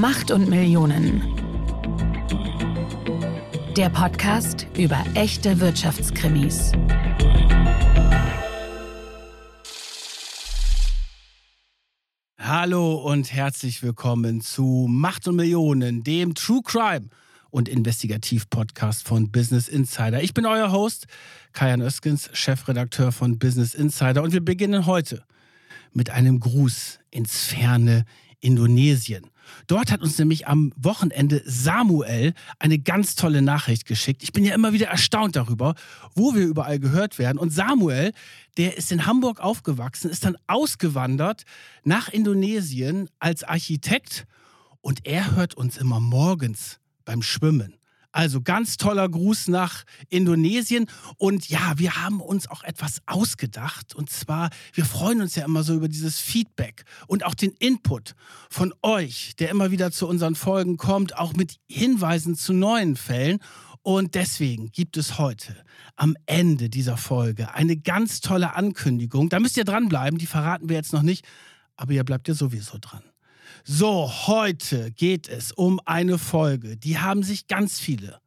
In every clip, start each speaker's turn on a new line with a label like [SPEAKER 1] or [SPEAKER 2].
[SPEAKER 1] Macht und Millionen. Der Podcast über echte Wirtschaftskrimis.
[SPEAKER 2] Hallo und herzlich willkommen zu Macht und Millionen, dem True Crime und Investigativ-Podcast von Business Insider. Ich bin euer Host, Kajan Öskens, Chefredakteur von Business Insider und wir beginnen heute mit einem Gruß ins ferne Indonesien. Dort hat uns nämlich am Wochenende Samuel eine ganz tolle Nachricht geschickt. Ich bin ja immer wieder erstaunt darüber, wo wir überall gehört werden. Und Samuel, der ist in Hamburg aufgewachsen, ist dann ausgewandert nach Indonesien als Architekt und er hört uns immer morgens beim Schwimmen. Also ganz toller Gruß nach Indonesien. Und ja, wir haben uns auch etwas ausgedacht. Und zwar, wir freuen uns ja immer so über dieses Feedback und auch den Input von euch, der immer wieder zu unseren Folgen kommt, auch mit Hinweisen zu neuen Fällen. Und deswegen gibt es heute am Ende dieser Folge eine ganz tolle Ankündigung. Da müsst ihr dranbleiben, die verraten wir jetzt noch nicht, aber ihr bleibt ja sowieso dran. So, heute geht es um eine Folge, die haben sich ganz viele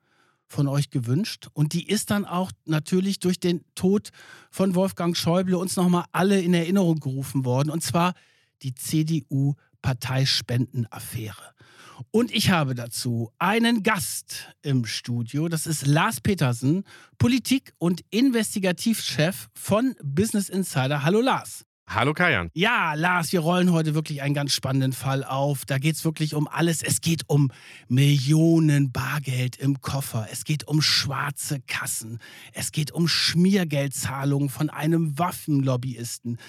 [SPEAKER 2] von euch gewünscht und die ist dann auch natürlich durch den Tod von Wolfgang Schäuble uns nochmal alle in Erinnerung gerufen worden und zwar die CDU-Parteispendenaffäre. Und ich habe dazu einen Gast im Studio. Das ist Lars Petersen, Politik- und Investigativchef von Business Insider. Hallo Lars.
[SPEAKER 3] Hallo Kajan.
[SPEAKER 2] Ja, Lars, wir rollen heute wirklich einen ganz spannenden Fall auf. Da geht es wirklich um alles. Es geht um Millionen Bargeld im Koffer. Es geht um schwarze Kassen. Es geht um Schmiergeldzahlungen von einem Waffenlobbyisten.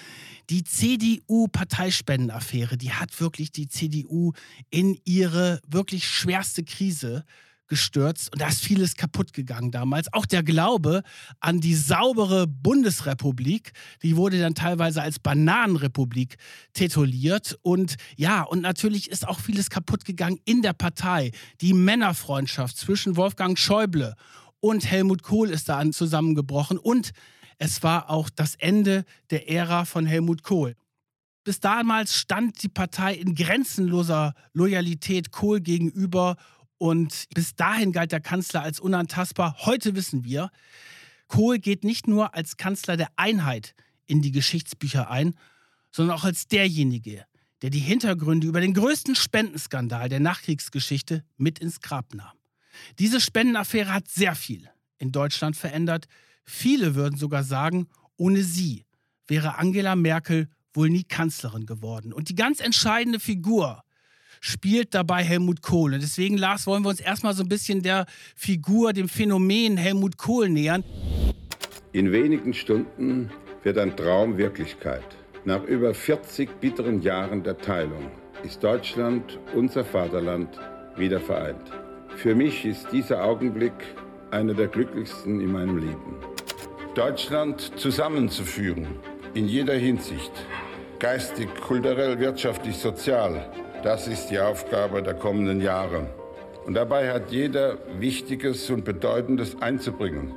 [SPEAKER 2] Die CDU-Parteispendenaffäre, die hat wirklich die CDU in ihre wirklich schwerste Krise gestürzt und da ist vieles kaputt gegangen damals. Auch der Glaube an die saubere Bundesrepublik, die wurde dann teilweise als Bananenrepublik tituliert und ja, und natürlich ist auch vieles kaputt gegangen in der Partei. Die Männerfreundschaft zwischen Wolfgang Schäuble und Helmut Kohl ist da zusammengebrochen und es war auch das Ende der Ära von Helmut Kohl. Bis damals stand die Partei in grenzenloser Loyalität Kohl gegenüber und bis dahin galt der Kanzler als unantastbar. Heute wissen wir, Kohl geht nicht nur als Kanzler der Einheit in die Geschichtsbücher ein, sondern auch als derjenige, der die Hintergründe über den größten Spendenskandal der Nachkriegsgeschichte mit ins Grab nahm. Diese Spendenaffäre hat sehr viel in Deutschland verändert. Viele würden sogar sagen, ohne sie wäre Angela Merkel wohl nie Kanzlerin geworden. Und die ganz entscheidende Figur spielt dabei Helmut Kohl. Und deswegen, Lars, wollen wir uns erstmal so ein bisschen der Figur, dem Phänomen Helmut Kohl nähern.
[SPEAKER 4] In wenigen Stunden wird ein Traum Wirklichkeit. Nach über 40 bitteren Jahren der Teilung ist Deutschland, unser Vaterland, wieder vereint. Für mich ist dieser Augenblick einer der glücklichsten in meinem Leben. Deutschland zusammenzuführen, in jeder Hinsicht, geistig, kulturell, wirtschaftlich, sozial, das ist die Aufgabe der kommenden Jahre. Und dabei hat jeder Wichtiges und Bedeutendes einzubringen.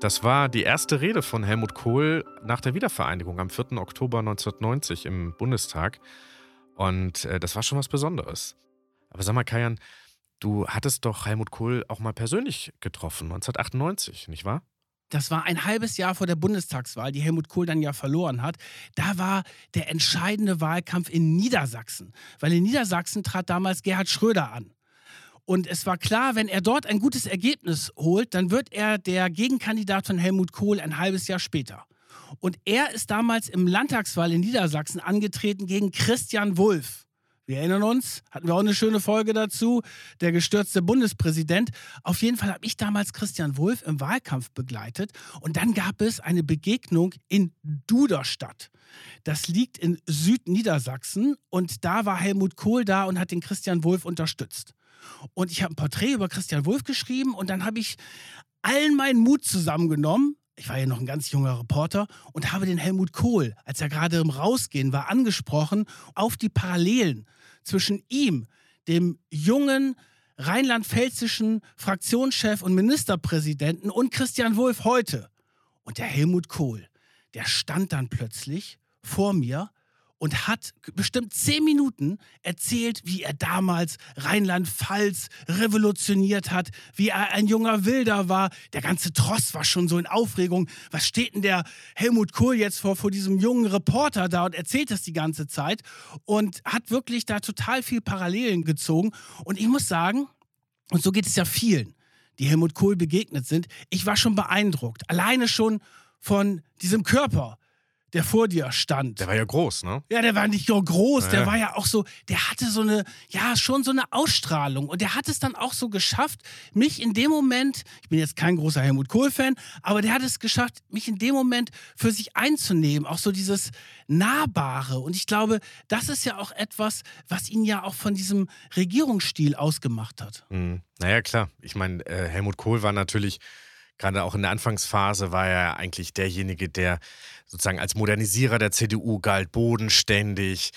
[SPEAKER 3] Das war die erste Rede von Helmut Kohl nach der Wiedervereinigung am 4. Oktober 1990 im Bundestag. Und äh, das war schon was Besonderes. Aber sag mal, Kajan, du hattest doch Helmut Kohl auch mal persönlich getroffen, 1998, nicht wahr?
[SPEAKER 2] Das war ein halbes Jahr vor der Bundestagswahl, die Helmut Kohl dann ja verloren hat. Da war der entscheidende Wahlkampf in Niedersachsen, weil in Niedersachsen trat damals Gerhard Schröder an. Und es war klar, wenn er dort ein gutes Ergebnis holt, dann wird er der Gegenkandidat von Helmut Kohl ein halbes Jahr später. Und er ist damals im Landtagswahl in Niedersachsen angetreten gegen Christian Wulff. Wir erinnern uns, hatten wir auch eine schöne Folge dazu, der gestürzte Bundespräsident. Auf jeden Fall habe ich damals Christian Wulff im Wahlkampf begleitet und dann gab es eine Begegnung in Duderstadt. Das liegt in Südniedersachsen und da war Helmut Kohl da und hat den Christian Wulff unterstützt. Und ich habe ein Porträt über Christian Wulff geschrieben und dann habe ich allen meinen Mut zusammengenommen, ich war ja noch ein ganz junger Reporter und habe den Helmut Kohl, als er gerade im Rausgehen war, angesprochen auf die Parallelen zwischen ihm, dem jungen rheinland-pfälzischen Fraktionschef und Ministerpräsidenten und Christian Wulff heute. Und der Helmut Kohl, der stand dann plötzlich vor mir und hat bestimmt zehn Minuten erzählt, wie er damals Rheinland-Pfalz revolutioniert hat, wie er ein junger Wilder war. Der ganze Tross war schon so in Aufregung. Was steht denn der Helmut Kohl jetzt vor, vor diesem jungen Reporter da und erzählt das die ganze Zeit und hat wirklich da total viel Parallelen gezogen. Und ich muss sagen, und so geht es ja vielen, die Helmut Kohl begegnet sind, ich war schon beeindruckt. Alleine schon von diesem Körper der vor dir stand.
[SPEAKER 3] Der war ja groß, ne?
[SPEAKER 2] Ja, der war nicht nur groß, ja. der war ja auch so, der hatte so eine, ja, schon so eine Ausstrahlung. Und der hat es dann auch so geschafft, mich in dem Moment, ich bin jetzt kein großer Helmut Kohl-Fan, aber der hat es geschafft, mich in dem Moment für sich einzunehmen. Auch so dieses Nahbare. Und ich glaube, das ist ja auch etwas, was ihn ja auch von diesem Regierungsstil ausgemacht hat.
[SPEAKER 3] Mhm. Naja, klar. Ich meine, äh, Helmut Kohl war natürlich gerade auch in der Anfangsphase war er eigentlich derjenige, der sozusagen als Modernisierer der CDU galt, bodenständig,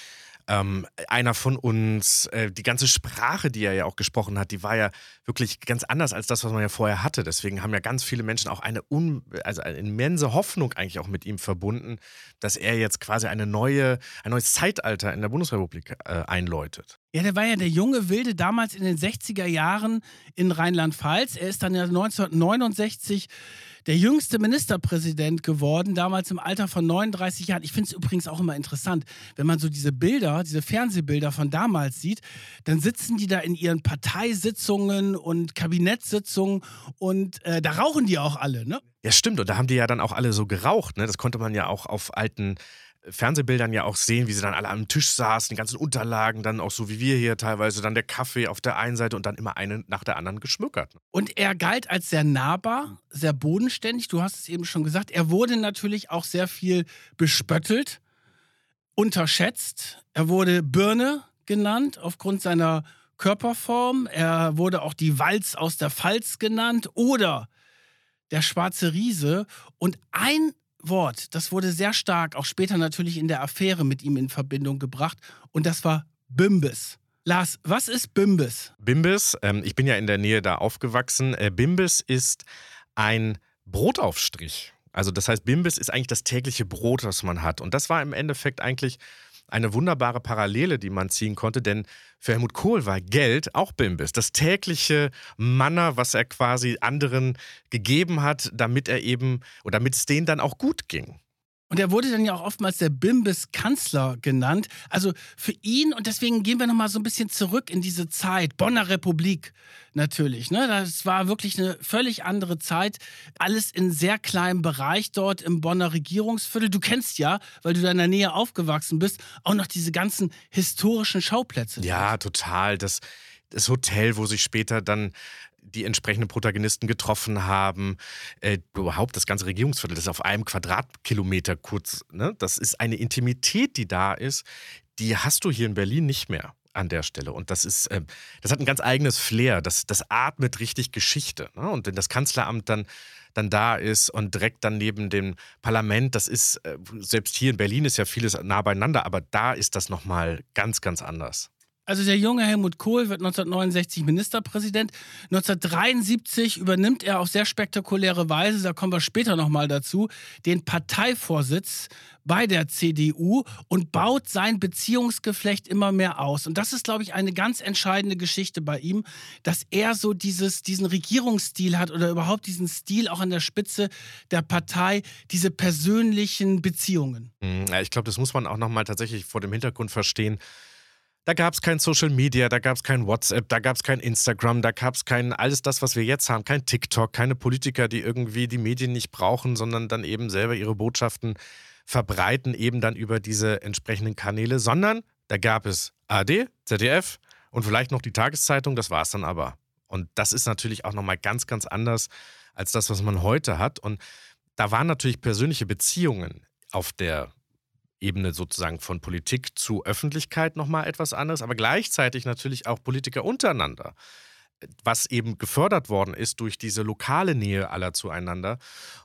[SPEAKER 3] ähm, einer von uns. Äh, die ganze Sprache, die er ja auch gesprochen hat, die war ja wirklich ganz anders als das, was man ja vorher hatte. Deswegen haben ja ganz viele Menschen auch eine, un, also eine immense Hoffnung eigentlich auch mit ihm verbunden, dass er jetzt quasi eine neue, ein neues Zeitalter in der Bundesrepublik äh, einläutet.
[SPEAKER 2] Ja, der war ja der junge Wilde damals in den 60er Jahren in Rheinland-Pfalz. Er ist dann ja 1969 der jüngste Ministerpräsident geworden, damals im Alter von 39 Jahren. Ich finde es übrigens auch immer interessant, wenn man so diese Bilder, diese Fernsehbilder von damals sieht, dann sitzen die da in ihren Parteisitzungen und Kabinettssitzungen und äh, da rauchen die auch alle, ne?
[SPEAKER 3] Ja, stimmt. Und da haben die ja dann auch alle so geraucht, ne? Das konnte man ja auch auf alten Fernsehbildern ja auch sehen, wie sie dann alle am Tisch saßen, die ganzen Unterlagen, dann auch so wie wir hier teilweise, dann der Kaffee auf der einen Seite und dann immer eine nach der anderen geschmückert.
[SPEAKER 2] Und er galt als sehr nahbar, sehr bodenständig. Du hast es eben schon gesagt. Er wurde natürlich auch sehr viel bespöttelt, unterschätzt. Er wurde Birne genannt aufgrund seiner Körperform. Er wurde auch die Walz aus der Pfalz genannt oder der schwarze Riese. Und ein Wort, das wurde sehr stark, auch später natürlich in der Affäre mit ihm in Verbindung gebracht. Und das war Bimbis. Lars, was ist Bimbis?
[SPEAKER 3] Bimbis, ähm, ich bin ja in der Nähe da aufgewachsen. Äh, Bimbis ist ein Brotaufstrich. Also das heißt, Bimbis ist eigentlich das tägliche Brot, das man hat. Und das war im Endeffekt eigentlich eine wunderbare Parallele, die man ziehen konnte, denn für Helmut Kohl war Geld auch Bimbis, das tägliche Manner, was er quasi anderen gegeben hat, damit er eben oder damit es denen dann auch gut ging.
[SPEAKER 2] Und er wurde dann ja auch oftmals der Bimbis-Kanzler genannt. Also für ihn, und deswegen gehen wir nochmal so ein bisschen zurück in diese Zeit, Bonner Republik natürlich. Ne? Das war wirklich eine völlig andere Zeit. Alles in sehr kleinem Bereich dort im Bonner Regierungsviertel. Du kennst ja, weil du da in der Nähe aufgewachsen bist, auch noch diese ganzen historischen Schauplätze.
[SPEAKER 3] Ja, total. Das, das Hotel, wo sich später dann die entsprechenden Protagonisten getroffen haben. Äh, überhaupt das ganze Regierungsviertel, das ist auf einem Quadratkilometer kurz. Ne? Das ist eine Intimität, die da ist, die hast du hier in Berlin nicht mehr an der Stelle. Und das ist, äh, das hat ein ganz eigenes Flair. Das, das atmet richtig Geschichte. Ne? Und wenn das Kanzleramt dann, dann da ist und direkt dann neben dem Parlament, das ist, äh, selbst hier in Berlin ist ja vieles nah beieinander, aber da ist das nochmal ganz, ganz anders.
[SPEAKER 2] Also der junge Helmut Kohl wird 1969 Ministerpräsident. 1973 übernimmt er auf sehr spektakuläre Weise, da kommen wir später nochmal dazu, den Parteivorsitz bei der CDU und baut sein Beziehungsgeflecht immer mehr aus. Und das ist, glaube ich, eine ganz entscheidende Geschichte bei ihm, dass er so dieses, diesen Regierungsstil hat oder überhaupt diesen Stil auch an der Spitze der Partei, diese persönlichen Beziehungen.
[SPEAKER 3] Hm, ich glaube, das muss man auch nochmal tatsächlich vor dem Hintergrund verstehen da gab es kein Social Media, da gab es kein WhatsApp, da gab es kein Instagram, da gab es kein alles das, was wir jetzt haben, kein TikTok, keine Politiker, die irgendwie die Medien nicht brauchen, sondern dann eben selber ihre Botschaften verbreiten, eben dann über diese entsprechenden Kanäle, sondern da gab es AD, ZDF und vielleicht noch die Tageszeitung, das war es dann aber. Und das ist natürlich auch nochmal ganz, ganz anders als das, was man heute hat. Und da waren natürlich persönliche Beziehungen auf der Ebene sozusagen von Politik zu Öffentlichkeit nochmal etwas anderes, aber gleichzeitig natürlich auch Politiker untereinander, was eben gefördert worden ist durch diese lokale Nähe aller zueinander.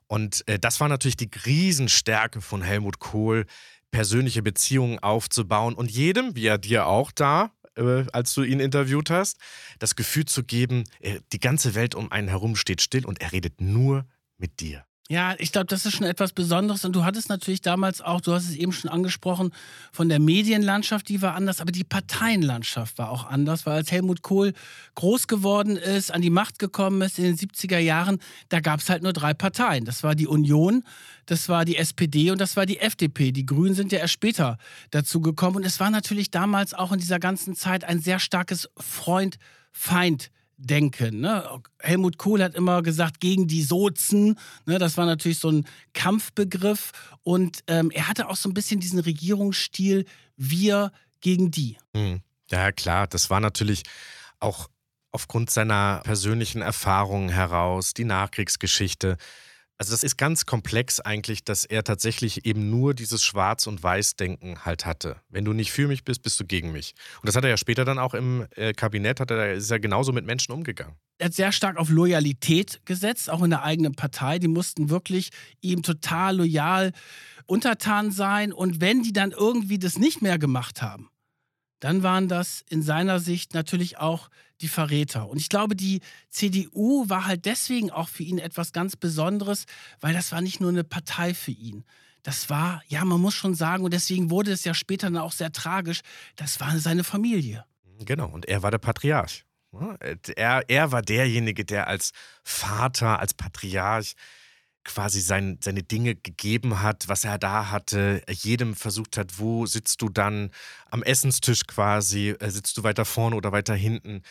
[SPEAKER 3] Und äh, das war natürlich die Riesenstärke von Helmut Kohl, persönliche Beziehungen aufzubauen und jedem, wie er dir auch da, äh, als du ihn interviewt hast, das Gefühl zu geben, die ganze Welt um einen herum steht still und er redet nur mit dir.
[SPEAKER 2] Ja, ich glaube, das ist schon etwas Besonderes. Und du hattest natürlich damals auch, du hast es eben schon angesprochen, von der Medienlandschaft, die war anders, aber die Parteienlandschaft war auch anders, weil als Helmut Kohl groß geworden ist, an die Macht gekommen ist in den 70er Jahren, da gab es halt nur drei Parteien. Das war die Union, das war die SPD und das war die FDP. Die Grünen sind ja erst später dazu gekommen. Und es war natürlich damals auch in dieser ganzen Zeit ein sehr starkes Freund-Feind denken. Ne? Helmut Kohl hat immer gesagt, gegen die Sozen. Ne? Das war natürlich so ein Kampfbegriff. Und ähm, er hatte auch so ein bisschen diesen Regierungsstil, wir gegen die.
[SPEAKER 3] Hm. Ja, klar, das war natürlich auch aufgrund seiner persönlichen Erfahrungen heraus, die Nachkriegsgeschichte. Also das ist ganz komplex eigentlich, dass er tatsächlich eben nur dieses Schwarz- und Weiß-Denken halt hatte. Wenn du nicht für mich bist, bist du gegen mich. Und das hat er ja später dann auch im äh, Kabinett, hat er, ist er genauso mit Menschen umgegangen.
[SPEAKER 2] Er hat sehr stark auf Loyalität gesetzt, auch in der eigenen Partei. Die mussten wirklich ihm total loyal untertan sein. Und wenn die dann irgendwie das nicht mehr gemacht haben, dann waren das in seiner Sicht natürlich auch die Verräter. Und ich glaube, die CDU war halt deswegen auch für ihn etwas ganz Besonderes, weil das war nicht nur eine Partei für ihn. Das war, ja, man muss schon sagen, und deswegen wurde es ja später dann auch sehr tragisch, das war seine Familie.
[SPEAKER 3] Genau, und er war der Patriarch. Er, er war derjenige, der als Vater, als Patriarch quasi sein, seine Dinge gegeben hat, was er da hatte, jedem versucht hat, wo sitzt du dann am Essenstisch quasi, äh, sitzt du weiter vorne oder weiter hinten.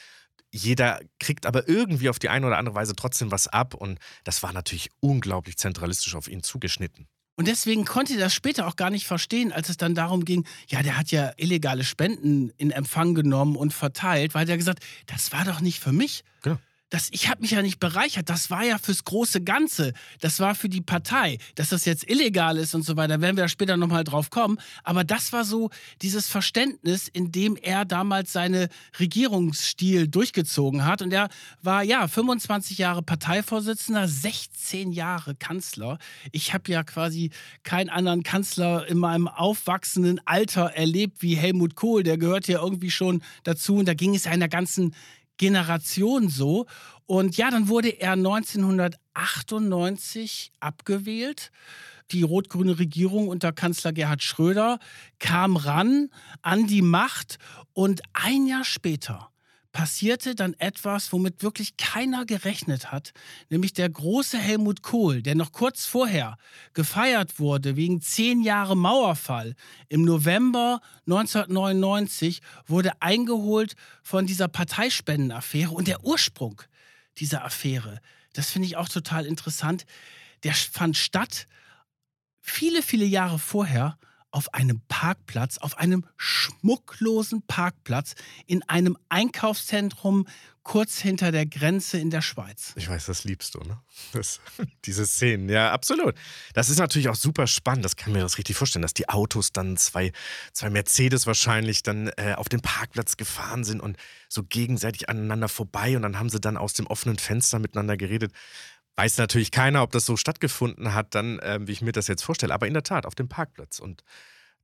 [SPEAKER 3] Jeder kriegt aber irgendwie auf die eine oder andere Weise trotzdem was ab und das war natürlich unglaublich zentralistisch auf ihn zugeschnitten.
[SPEAKER 2] Und deswegen konnte er das später auch gar nicht verstehen, als es dann darum ging, ja, der hat ja illegale Spenden in Empfang genommen und verteilt, weil er gesagt, das war doch nicht für mich. Genau das, ich habe mich ja nicht bereichert. Das war ja fürs große Ganze. Das war für die Partei. Dass das jetzt illegal ist und so weiter, werden wir da später nochmal drauf kommen. Aber das war so dieses Verständnis, in dem er damals seine Regierungsstil durchgezogen hat. Und er war ja 25 Jahre Parteivorsitzender, 16 Jahre Kanzler. Ich habe ja quasi keinen anderen Kanzler in meinem aufwachsenden Alter erlebt wie Helmut Kohl. Der gehört ja irgendwie schon dazu. Und da ging es ja in der ganzen Generation so. Und ja, dann wurde er 1998 abgewählt. Die rot-grüne Regierung unter Kanzler Gerhard Schröder kam ran an die Macht und ein Jahr später passierte dann etwas, womit wirklich keiner gerechnet hat, nämlich der große Helmut Kohl, der noch kurz vorher gefeiert wurde wegen zehn Jahre Mauerfall. Im November 1999 wurde eingeholt von dieser Parteispendenaffäre und der Ursprung dieser Affäre, das finde ich auch total interessant, der fand statt viele, viele Jahre vorher auf einem Parkplatz, auf einem schmucklosen Parkplatz in einem Einkaufszentrum kurz hinter der Grenze in der Schweiz.
[SPEAKER 3] Ich weiß, das liebst du, ne? Das, diese Szenen, ja, absolut. Das ist natürlich auch super spannend, das kann mir das richtig vorstellen, dass die Autos dann zwei, zwei Mercedes wahrscheinlich dann äh, auf den Parkplatz gefahren sind und so gegenseitig aneinander vorbei und dann haben sie dann aus dem offenen Fenster miteinander geredet. Weiß natürlich keiner, ob das so stattgefunden hat, dann, äh, wie ich mir das jetzt vorstelle. Aber in der Tat, auf dem Parkplatz. Und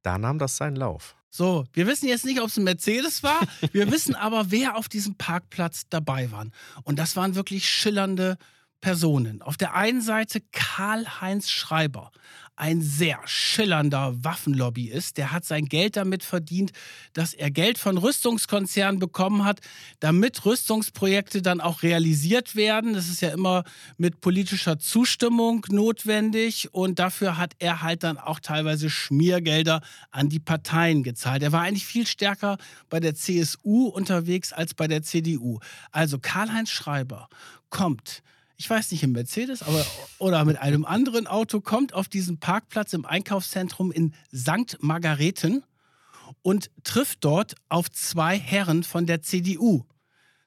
[SPEAKER 3] da nahm das seinen Lauf.
[SPEAKER 2] So, wir wissen jetzt nicht, ob es ein Mercedes war. Wir wissen aber, wer auf diesem Parkplatz dabei war. Und das waren wirklich schillernde Personen. Auf der einen Seite Karl-Heinz Schreiber, ein sehr schillernder Waffenlobbyist. Der hat sein Geld damit verdient, dass er Geld von Rüstungskonzernen bekommen hat, damit Rüstungsprojekte dann auch realisiert werden. Das ist ja immer mit politischer Zustimmung notwendig und dafür hat er halt dann auch teilweise Schmiergelder an die Parteien gezahlt. Er war eigentlich viel stärker bei der CSU unterwegs als bei der CDU. Also Karl-Heinz Schreiber kommt ich weiß nicht, im Mercedes aber, oder mit einem anderen Auto, kommt auf diesen Parkplatz im Einkaufszentrum in St. Margareten und trifft dort auf zwei Herren von der CDU.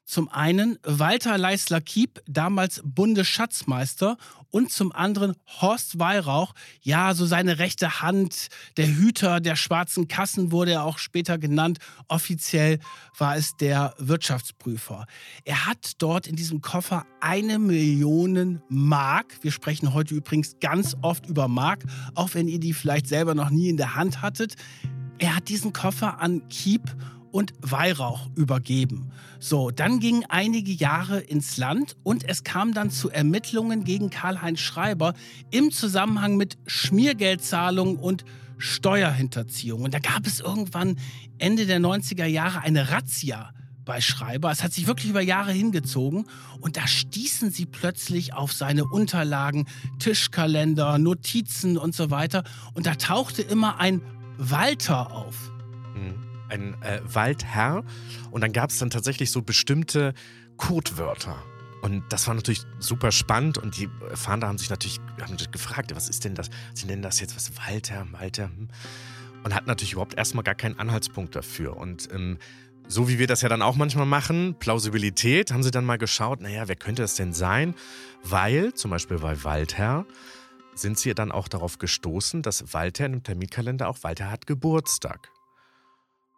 [SPEAKER 2] Zum einen Walter Leisler-Kiep, damals Bundesschatzmeister, und zum anderen Horst Weihrauch, ja, so seine rechte Hand, der Hüter der schwarzen Kassen wurde er auch später genannt. Offiziell war es der Wirtschaftsprüfer. Er hat dort in diesem Koffer eine Million Mark. Wir sprechen heute übrigens ganz oft über Mark, auch wenn ihr die vielleicht selber noch nie in der Hand hattet. Er hat diesen Koffer an Kiep und Weihrauch übergeben. So, dann gingen einige Jahre ins Land und es kam dann zu Ermittlungen gegen Karl-Heinz Schreiber im Zusammenhang mit Schmiergeldzahlungen und Steuerhinterziehung. Und da gab es irgendwann Ende der 90er Jahre eine Razzia bei Schreiber. Es hat sich wirklich über Jahre hingezogen und da stießen sie plötzlich auf seine Unterlagen, Tischkalender, Notizen und so weiter. Und da tauchte immer ein Walter auf.
[SPEAKER 3] Ein äh, Waldherr. Und dann gab es dann tatsächlich so bestimmte Codewörter. Und das war natürlich super spannend und die Fahnder haben sich natürlich haben gefragt, was ist denn das? Sie nennen das jetzt was Walter, Walter. Hm. Und hatten natürlich überhaupt erstmal gar keinen Anhaltspunkt dafür. Und ähm, so wie wir das ja dann auch manchmal machen, Plausibilität, haben sie dann mal geschaut, naja, wer könnte das denn sein? Weil, zum Beispiel bei Walter, sind sie dann auch darauf gestoßen, dass Walter dem Terminkalender auch Walter hat Geburtstag.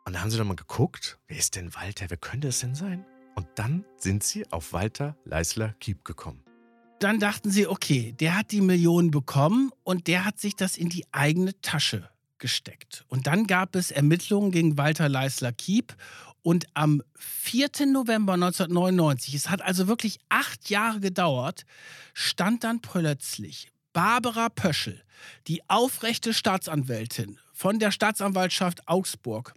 [SPEAKER 3] Und da haben sie dann mal geguckt, wer ist denn Walter, wer könnte es denn sein? Und dann sind sie auf Walter Leisler Kiep gekommen.
[SPEAKER 2] Dann dachten sie, okay, der hat die Millionen bekommen und der hat sich das in die eigene Tasche gesteckt. Und dann gab es Ermittlungen gegen Walter Leisler Kiep und am 4. November 1999, es hat also wirklich acht Jahre gedauert, stand dann plötzlich Barbara Pöschel, die aufrechte Staatsanwältin von der Staatsanwaltschaft Augsburg,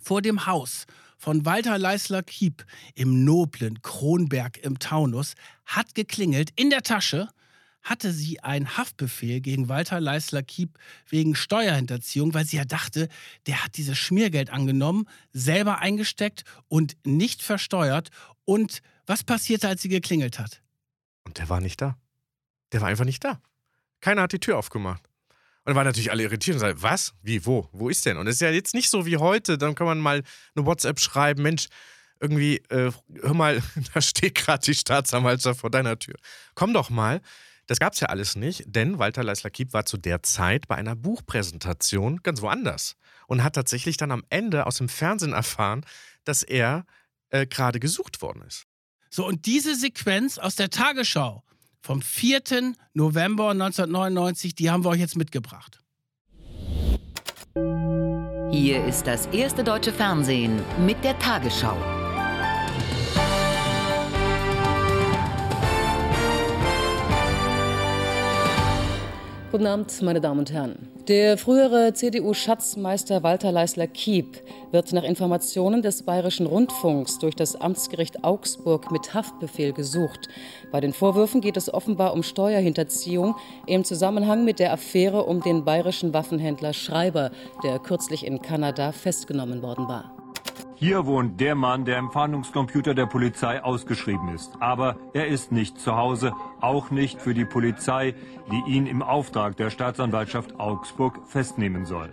[SPEAKER 2] vor dem Haus von Walter Leisler Kiep im noblen Kronberg im Taunus, hat geklingelt in der Tasche hatte sie einen Haftbefehl gegen Walter Leisler-Kiep wegen Steuerhinterziehung, weil sie ja dachte, der hat dieses Schmiergeld angenommen, selber eingesteckt und nicht versteuert. Und was passierte, als sie geklingelt hat?
[SPEAKER 3] Und der war nicht da. Der war einfach nicht da. Keiner hat die Tür aufgemacht. Und dann waren natürlich alle irritiert und sagten, was? Wie? Wo? Wo ist denn? Und es ist ja jetzt nicht so wie heute, dann kann man mal eine WhatsApp schreiben, Mensch, irgendwie, äh, hör mal, da steht gerade die Staatsanwaltschaft vor deiner Tür. Komm doch mal. Das gab es ja alles nicht, denn Walter Leisler-Kiep war zu der Zeit bei einer Buchpräsentation ganz woanders und hat tatsächlich dann am Ende aus dem Fernsehen erfahren, dass er äh, gerade gesucht worden ist.
[SPEAKER 2] So, und diese Sequenz aus der Tagesschau vom 4. November 1999, die haben wir euch jetzt mitgebracht.
[SPEAKER 5] Hier ist das erste deutsche Fernsehen mit der Tagesschau.
[SPEAKER 6] Guten Abend, meine Damen und Herren. Der frühere CDU-Schatzmeister Walter Leisler-Kiep wird nach Informationen des Bayerischen Rundfunks durch das Amtsgericht Augsburg mit Haftbefehl gesucht. Bei den Vorwürfen geht es offenbar um Steuerhinterziehung im Zusammenhang mit der Affäre um den bayerischen Waffenhändler Schreiber, der kürzlich in Kanada festgenommen worden war.
[SPEAKER 7] Hier wohnt der Mann, der im Fahndungscomputer der Polizei ausgeschrieben ist. Aber er ist nicht zu Hause, auch nicht für die Polizei, die ihn im Auftrag der Staatsanwaltschaft Augsburg festnehmen soll.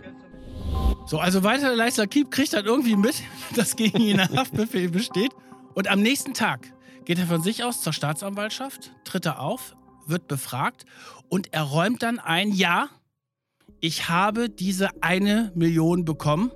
[SPEAKER 2] So, also weiter Leisler Kiep kriegt dann irgendwie mit, dass gegen ihn ein Haftbefehl besteht. Und am nächsten Tag geht er von sich aus zur Staatsanwaltschaft, tritt er auf, wird befragt und er räumt dann ein, ja, ich habe diese eine Million bekommen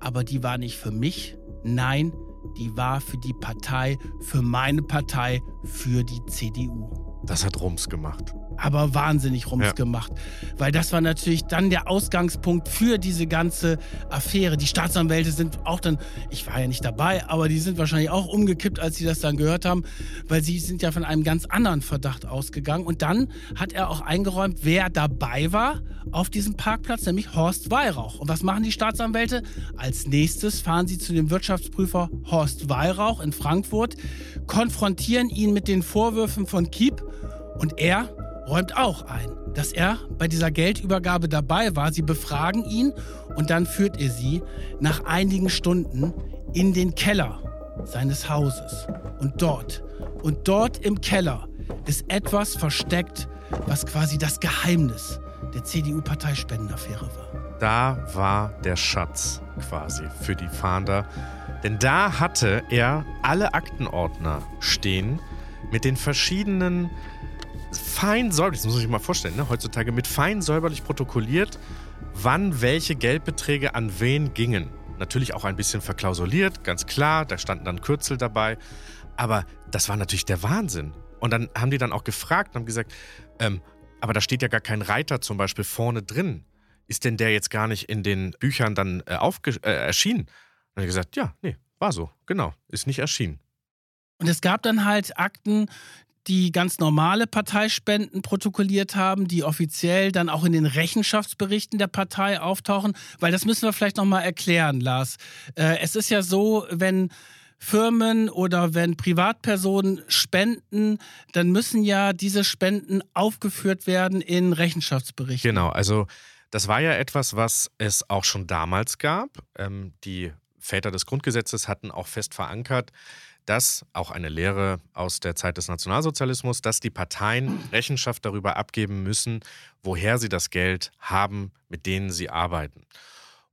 [SPEAKER 2] aber die war nicht für mich. Nein, die war für die Partei, für meine Partei, für die CDU.
[SPEAKER 3] Das hat Rums gemacht
[SPEAKER 2] aber wahnsinnig rums ja. gemacht. Weil das war natürlich dann der Ausgangspunkt für diese ganze Affäre. Die Staatsanwälte sind auch dann, ich war ja nicht dabei, aber die sind wahrscheinlich auch umgekippt, als sie das dann gehört haben, weil sie sind ja von einem ganz anderen Verdacht ausgegangen. Und dann hat er auch eingeräumt, wer dabei war auf diesem Parkplatz, nämlich Horst Weihrauch. Und was machen die Staatsanwälte? Als nächstes fahren sie zu dem Wirtschaftsprüfer Horst Weihrauch in Frankfurt, konfrontieren ihn mit den Vorwürfen von Kiep und er räumt auch ein, dass er bei dieser Geldübergabe dabei war. Sie befragen ihn und dann führt er sie nach einigen Stunden in den Keller seines Hauses. Und dort, und dort im Keller ist etwas versteckt, was quasi das Geheimnis der CDU-Parteispendenaffäre war.
[SPEAKER 3] Da war der Schatz quasi für die Fahnder. Denn da hatte er alle Aktenordner stehen mit den verschiedenen fein säuberlich, das muss man sich mal vorstellen, ne? heutzutage mit fein säuberlich protokolliert, wann welche Geldbeträge an wen gingen. Natürlich auch ein bisschen verklausuliert, ganz klar, da standen dann Kürzel dabei. Aber das war natürlich der Wahnsinn. Und dann haben die dann auch gefragt und haben gesagt, ähm, aber da steht ja gar kein Reiter zum Beispiel vorne drin. Ist denn der jetzt gar nicht in den Büchern dann äh, äh, erschienen? er gesagt, ja, nee, war so, genau, ist nicht erschienen.
[SPEAKER 2] Und es gab dann halt Akten, die ganz normale Parteispenden protokolliert haben, die offiziell dann auch in den Rechenschaftsberichten der Partei auftauchen, weil das müssen wir vielleicht nochmal erklären, Lars. Äh, es ist ja so, wenn Firmen oder wenn Privatpersonen spenden, dann müssen ja diese Spenden aufgeführt werden in Rechenschaftsberichten.
[SPEAKER 3] Genau, also das war ja etwas, was es auch schon damals gab. Ähm, die Väter des Grundgesetzes hatten auch fest verankert, dass, auch eine Lehre aus der Zeit des Nationalsozialismus, dass die Parteien Rechenschaft darüber abgeben müssen, woher sie das Geld haben, mit denen sie arbeiten.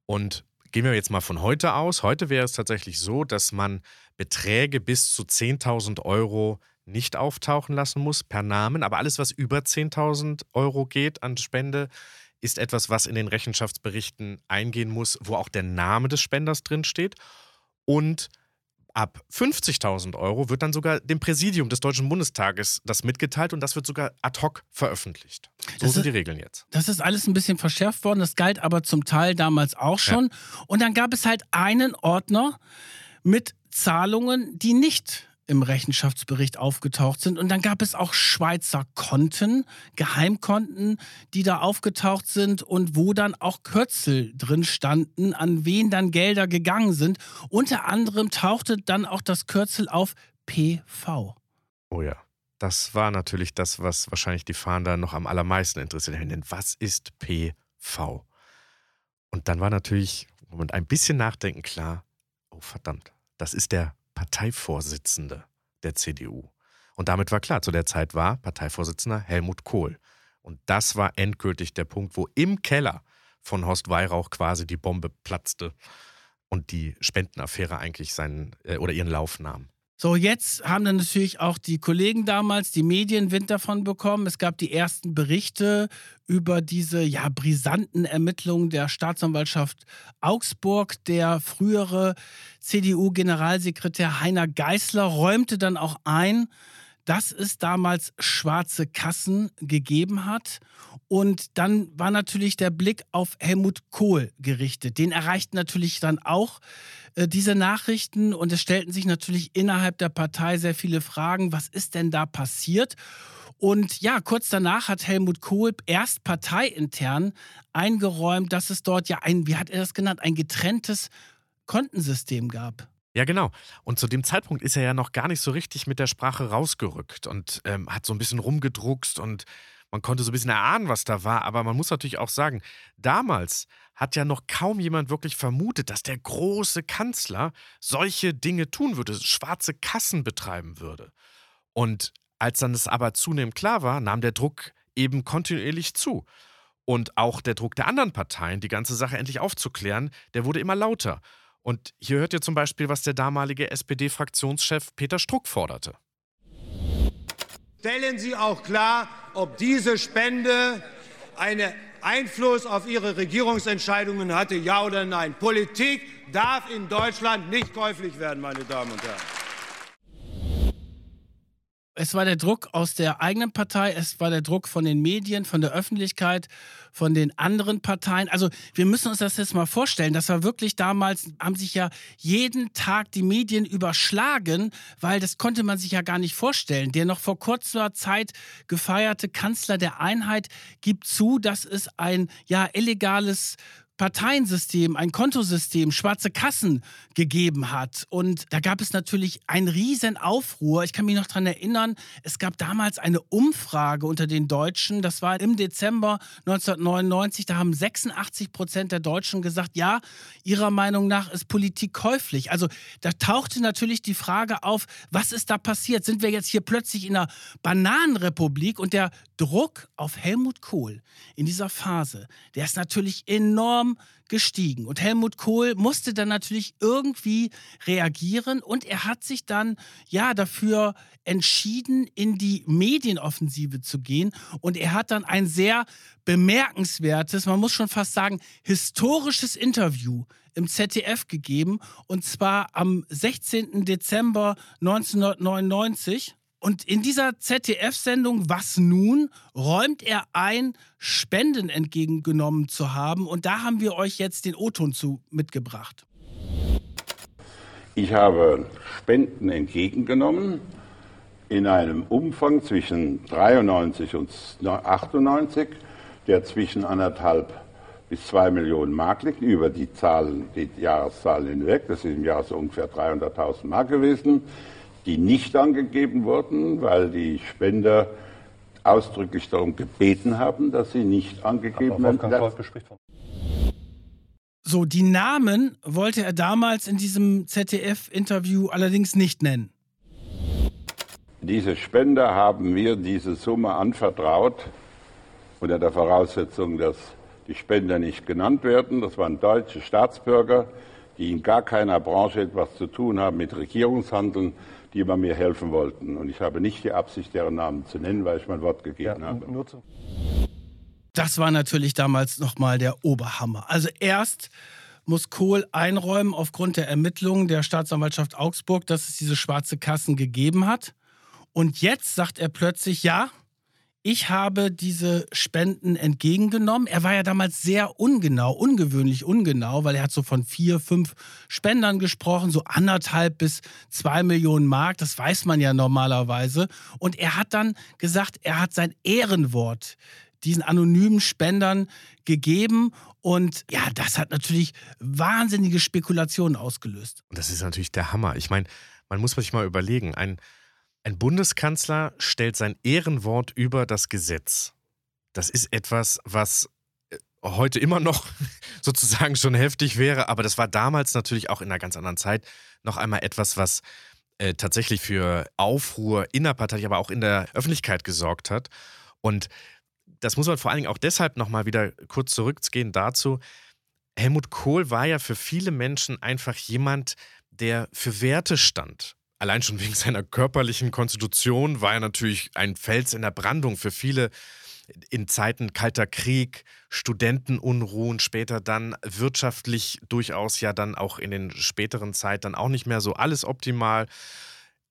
[SPEAKER 3] Und gehen wir jetzt mal von heute aus. Heute wäre es tatsächlich so, dass man Beträge bis zu 10.000 Euro nicht auftauchen lassen muss per Namen, aber alles, was über 10.000 Euro geht an Spende, ist etwas, was in den Rechenschaftsberichten eingehen muss, wo auch der Name des Spenders drinsteht. Und Ab 50.000 Euro wird dann sogar dem Präsidium des Deutschen Bundestages das mitgeteilt und das wird sogar ad hoc veröffentlicht. So das sind ist, die Regeln jetzt.
[SPEAKER 2] Das ist alles ein bisschen verschärft worden, das galt aber zum Teil damals auch schon. Ja. Und dann gab es halt einen Ordner mit Zahlungen, die nicht im Rechenschaftsbericht aufgetaucht sind. Und dann gab es auch Schweizer Konten, Geheimkonten, die da aufgetaucht sind und wo dann auch Kürzel drin standen, an wen dann Gelder gegangen sind. Unter anderem tauchte dann auch das Kürzel auf PV.
[SPEAKER 3] Oh ja. Das war natürlich das, was wahrscheinlich die Fahnder noch am allermeisten interessiert haben. Denn was ist PV? Und dann war natürlich, Moment, ein bisschen Nachdenken klar, oh verdammt, das ist der Parteivorsitzende der CDU. Und damit war klar, zu der Zeit war Parteivorsitzender Helmut Kohl. Und das war endgültig der Punkt, wo im Keller von Horst Weihrauch quasi die Bombe platzte und die Spendenaffäre eigentlich seinen äh, oder ihren Lauf nahm.
[SPEAKER 2] So, jetzt haben dann natürlich auch die Kollegen damals, die Medien Wind davon bekommen. Es gab die ersten Berichte über diese ja brisanten Ermittlungen der Staatsanwaltschaft Augsburg. Der frühere CDU-Generalsekretär Heiner Geißler räumte dann auch ein, dass es damals schwarze Kassen gegeben hat. Und dann war natürlich der Blick auf Helmut Kohl gerichtet. Den erreichten natürlich dann auch äh, diese Nachrichten und es stellten sich natürlich innerhalb der Partei sehr viele Fragen, was ist denn da passiert? Und ja, kurz danach hat Helmut Kohl erst parteiintern eingeräumt, dass es dort ja ein, wie hat er das genannt, ein getrenntes Kontensystem gab.
[SPEAKER 3] Ja, genau. Und zu dem Zeitpunkt ist er ja noch gar nicht so richtig mit der Sprache rausgerückt und ähm, hat so ein bisschen rumgedruckst und man konnte so ein bisschen erahnen, was da war. Aber man muss natürlich auch sagen, damals hat ja noch kaum jemand wirklich vermutet, dass der große Kanzler solche Dinge tun würde, schwarze Kassen betreiben würde. Und als dann es aber zunehmend klar war, nahm der Druck eben kontinuierlich zu. Und auch der Druck der anderen Parteien, die ganze Sache endlich aufzuklären, der wurde immer lauter. Und hier hört ihr zum Beispiel, was der damalige SPD-Fraktionschef Peter Struck forderte.
[SPEAKER 8] Stellen Sie auch klar, ob diese Spende einen Einfluss auf Ihre Regierungsentscheidungen hatte, ja oder nein. Politik darf in Deutschland nicht käuflich werden, meine Damen und Herren.
[SPEAKER 2] Es war der Druck aus der eigenen Partei, es war der Druck von den Medien, von der Öffentlichkeit, von den anderen Parteien. Also wir müssen uns das jetzt mal vorstellen. Das war wirklich damals, haben sich ja jeden Tag die Medien überschlagen, weil das konnte man sich ja gar nicht vorstellen. Der noch vor kurzer Zeit gefeierte Kanzler der Einheit gibt zu, dass es ein ja illegales Parteiensystem, ein Kontosystem, schwarze Kassen gegeben hat. Und da gab es natürlich einen riesen Aufruhr. Ich kann mich noch daran erinnern, es gab damals eine Umfrage unter den Deutschen. Das war im Dezember 1999. Da haben 86 Prozent der Deutschen gesagt, ja, ihrer Meinung nach ist Politik käuflich. Also da tauchte natürlich die Frage auf, was ist da passiert? Sind wir jetzt hier plötzlich in einer Bananenrepublik? Und der Druck auf Helmut Kohl in dieser Phase, der ist natürlich enorm gestiegen. Und Helmut Kohl musste dann natürlich irgendwie reagieren und er hat sich dann ja dafür entschieden, in die Medienoffensive zu gehen. Und er hat dann ein sehr bemerkenswertes, man muss schon fast sagen, historisches Interview im ZDF gegeben. Und zwar am 16. Dezember 1999. Und in dieser ZDF-Sendung Was nun räumt er ein, Spenden entgegengenommen zu haben. Und da haben wir euch jetzt den O-Ton zu mitgebracht.
[SPEAKER 4] Ich habe Spenden entgegengenommen in einem Umfang zwischen 93 und 98, der zwischen anderthalb bis zwei Millionen Mark liegt, über die Zahlen, die Jahreszahlen hinweg. Das ist im Jahr so ungefähr 300.000 Mark gewesen, die nicht angegeben wurden, weil die Spender ausdrücklich darum gebeten haben, dass sie nicht angegeben werden.
[SPEAKER 2] So, die Namen wollte er damals in diesem ZDF-Interview allerdings nicht nennen.
[SPEAKER 4] Diese Spender haben mir diese Summe anvertraut, unter der Voraussetzung, dass die Spender nicht genannt werden. Das waren deutsche Staatsbürger, die in gar keiner Branche etwas zu tun haben mit Regierungshandeln, die bei mir helfen wollten. Und ich habe nicht die Absicht, deren Namen zu nennen, weil ich mein Wort gegeben ja, habe.
[SPEAKER 2] Das war natürlich damals nochmal der Oberhammer. Also erst muss Kohl einräumen aufgrund der Ermittlungen der Staatsanwaltschaft Augsburg, dass es diese schwarze Kassen gegeben hat. Und jetzt sagt er plötzlich, ja, ich habe diese Spenden entgegengenommen. Er war ja damals sehr ungenau, ungewöhnlich ungenau, weil er hat so von vier, fünf Spendern gesprochen, so anderthalb bis zwei Millionen Mark. Das weiß man ja normalerweise. Und er hat dann gesagt, er hat sein Ehrenwort diesen anonymen Spendern gegeben. Und ja, das hat natürlich wahnsinnige Spekulationen ausgelöst.
[SPEAKER 3] Und das ist natürlich der Hammer. Ich meine, man muss sich mal überlegen, ein ein Bundeskanzler stellt sein Ehrenwort über das Gesetz. Das ist etwas, was äh, heute immer noch sozusagen schon heftig wäre, aber das war damals natürlich auch in einer ganz anderen Zeit noch einmal etwas, was äh, tatsächlich für Aufruhr innerparteilich, aber auch in der Öffentlichkeit gesorgt hat. Und das muss man vor allen Dingen auch deshalb nochmal wieder kurz zurückgehen dazu. Helmut Kohl war ja für viele Menschen einfach jemand, der für Werte stand allein schon wegen seiner körperlichen Konstitution war er natürlich ein Fels in der Brandung für viele in Zeiten kalter Krieg, Studentenunruhen, später dann wirtschaftlich durchaus ja dann auch in den späteren Zeiten dann auch nicht mehr so alles optimal.